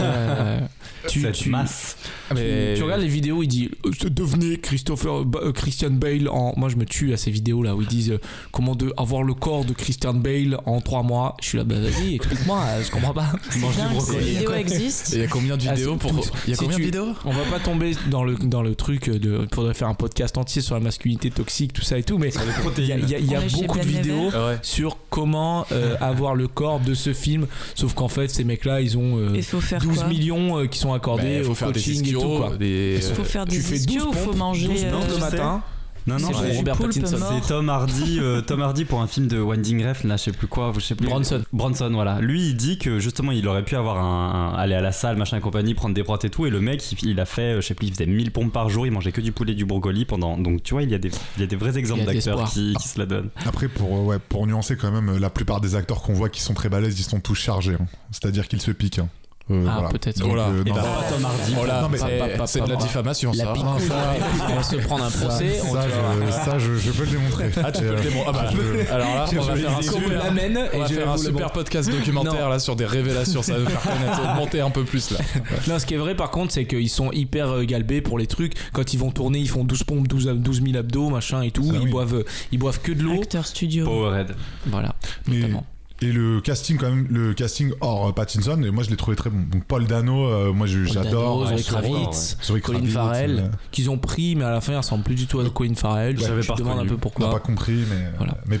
euh, tu, Cette tu, masse. tu- tu regardes les vidéos, il dit euh, devenez Christopher euh, Christian Bale en. Moi je me tue à ces vidéos là où ils disent euh, comment de avoir le corps de Christian Bale en 3 mois. Je suis là, bah vas-y, explique-moi, je comprends pas. Mange du brocoli. il y a combien de Ah, vidéos c'est pour. Il y a Si combien tu- de vidéos On va pas tomber dans le, dans le truc de. Faudrait faire un podcast entier sur la masculinité toxique, tout ça et tout, mais il y a, il y a- il y a On est chez beaucoup de vidéos. Ouais. sur comment euh, avoir le corps de ce film. Sauf qu'en fait, ces mecs-là, ils ont euh, Il faut faire 12 quoi millions euh, qui sont accordés Bah, faut au faire des coaching et tout. Quoi. des. Il faut faire tu des fais ischios 12 ou faut manger 12 euh, pompes le tu sais. matin. Non, non, C'est Robert poulpe Pattinson. mort. C'est Tom Hardy, euh, Tom Hardy pour un film de Winding Refn, là, je sais plus quoi, je sais plus. Bronson. Bronson, voilà. Lui, il dit que justement, il aurait pu avoir un, un- aller à la salle, machin et compagnie, prendre des protes et tout. Et le mec, il, il a fait, euh, je sais plus, il faisait 1000 pompes par jour, il mangeait que du poulet, et du brocoli pendant. Donc, tu vois, il y a des, il y a des vrais exemples d'acteurs qui, qui se la donnent. Après, pour, euh, ouais, pour nuancer quand même, la plupart des acteurs qu'on voit qui sont très balèzes, ils sont tous chargés. hein. C'est-à-dire qu'ils se piquent. hein. Euh, Ah, voilà. peut-être. Donc, Oh là. euh, bah, pas Tom Hardy. Là, Non, mais- c'est- de la diffamation La ça. Non, ça- on va se prendre un Ça, procès. on ça, je, ça, je, je peux le démontrer. Ah, tu peux le euh, démontrer. Ah bah, je- alors là, on va faire un super. l'amène On et va je faire vais un super podcast documentaire là sur des révélations, ça va faire connaître, monter un peu plus là. Non, ce qui est vrai par contre, c'est qu'ils sont hyper euh, galbés pour les trucs. Quand ils vont tourner, ils font 12 pompes, 12, ab- 12 000 abdos, machin et tout. Ils, boivent, ils boivent que de l'eau. Acteur studio. Powerhead. Voilà, notamment. Et le casting, quand même, le casting hors euh, Pattinson, et moi je l'ai trouvé très bon. Donc Paul Dano, euh, moi j'adore. Zoé Zoé Kravitz, Zoé Colin Farrell, euh, qu'ils ont pris, mais à la fin, ils ressemblent plus du tout à Colin Farrell. J'avais je pas demande un On n'a pas compris, mais. Voilà. mais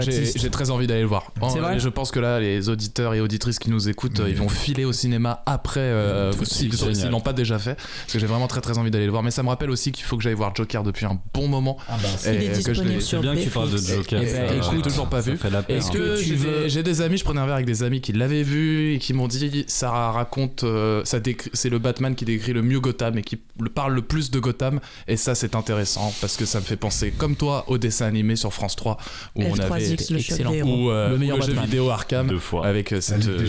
J'ai Baptiste. j'ai très envie d'aller le voir. C'est vrai Et je pense que là, les auditeurs et auditrices qui nous écoutent, euh, ils vont filer au cinéma après, euh, s'ils s'ils l'ont pas déjà fait. Parce que j'ai vraiment très très envie d'aller le voir. Mais ça me rappelle aussi qu'il faut que j'aille voir Joker depuis un bon moment. Il est Et que disponible sur bien que tu parles de. Joker. Eh ben, écoute, toujours pas vu. Est-ce que j'ai veux- des, j'ai des amis, je prenais un verre avec des amis qui l'avaient vu et qui m'ont dit ça raconte, euh, ça décrit- c'est le Batman qui décrit le mieux Gotham et qui le parle le plus de Gotham et ça c'est intéressant parce que ça me fait penser comme toi au dessin animé sur France 3 où on avait F3X, le excellent. des héros. ou euh, Le meilleur ou jeu vidéo Arkham Deux fois. avec euh, La cette euh,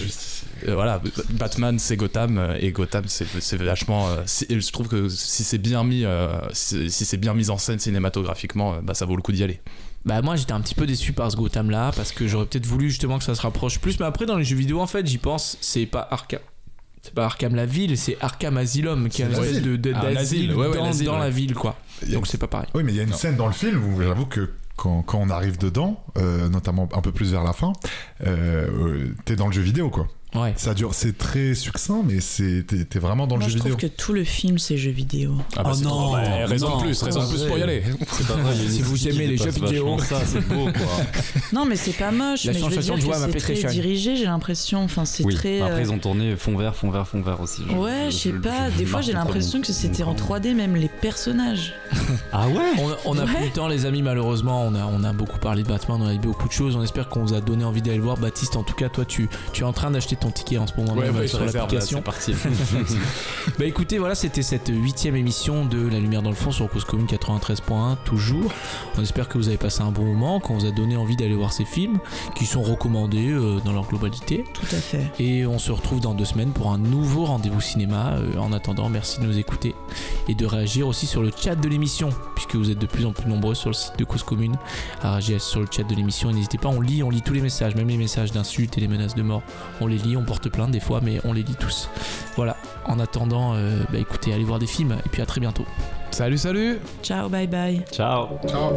euh, voilà Batman c'est Gotham euh, et Gotham c'est c'est vachement euh, je trouve que si c'est bien mis euh, si, si c'est bien mis en scène cinématographiquement euh, bah ça vaut le coup d'y aller Bah moi j'étais un petit peu déçu par ce Gotham là parce que j'aurais peut-être voulu justement que ça se rapproche plus mais après dans les jeux vidéo en fait j'y pense c'est pas Arkham c'est pas Arkham la ville c'est Arkham Asylum qui est un espèce l'asile. de, de- Ah, d'asile l'asile, ouais, ouais, dans, l'asile, dans ouais. la ville quoi donc c'est pas pareil Oui, mais il y a une scène dans le film où j'avoue que quand, quand on arrive dedans, euh, notamment un peu plus vers la fin, euh, t'es dans le jeu vidéo quoi. Ouais Ça dure, c'est très succinct, mais c'est t'es t'es vraiment dans Moi, le je jeu trouve vidéo. que tout le film, c'est jeux vidéo. ah bah, Oh c'est non, raison non, de plus raison de plus pour y aller C'est pas vrai, Si vous aimez les jeux vidéo. ça, c'est beau quoi. Non, mais c'est pas moche. La mais je veux dire de jouer que à ma c'est très dirigé, j'ai l'impression. Enfin, c'est Oui, très. après euh, ils ont tourné fond vert, fond vert, fond vert aussi. Je- Ouais, je sais je- pas. je- Des je fois, j'ai l'impression que c'était en camp. 3D, même les personnages. Ah ouais on, a plus le temps les amis malheureusement on a, on a beaucoup parlé de Batman on a dit beaucoup de choses on espère qu'on vous a donné envie d'aller le voir Baptiste en tout cas toi tu, tu es en train d'acheter ton ticket en ce moment ouais, même ouais, sur l'application c'est parti Bah écoutez, voilà, c'était cette huitième émission de La Lumière dans le fond sur Cause Commune 93.1, toujours. On espère que vous avez passé un bon moment, qu'on vous a donné envie d'aller voir ces films, qui sont recommandés euh, dans leur globalité. Tout à fait. Et on se retrouve dans deux semaines pour un nouveau rendez-vous cinéma. Euh, en attendant, merci de nous écouter et de réagir aussi sur le chat de l'émission, puisque vous êtes de plus en plus nombreux sur le site de Cause Commune à réagir sur le chat de l'émission. Et n'hésitez pas, on lit, on lit tous les messages, même les messages d'insultes et les menaces de mort. On les lit, on porte plainte des fois, mais on les lit tous. Voilà. En attendant, euh, bah écoutez, allez voir des films et puis à très bientôt. salut salut Ciao, bye bye. Ciao Ciao.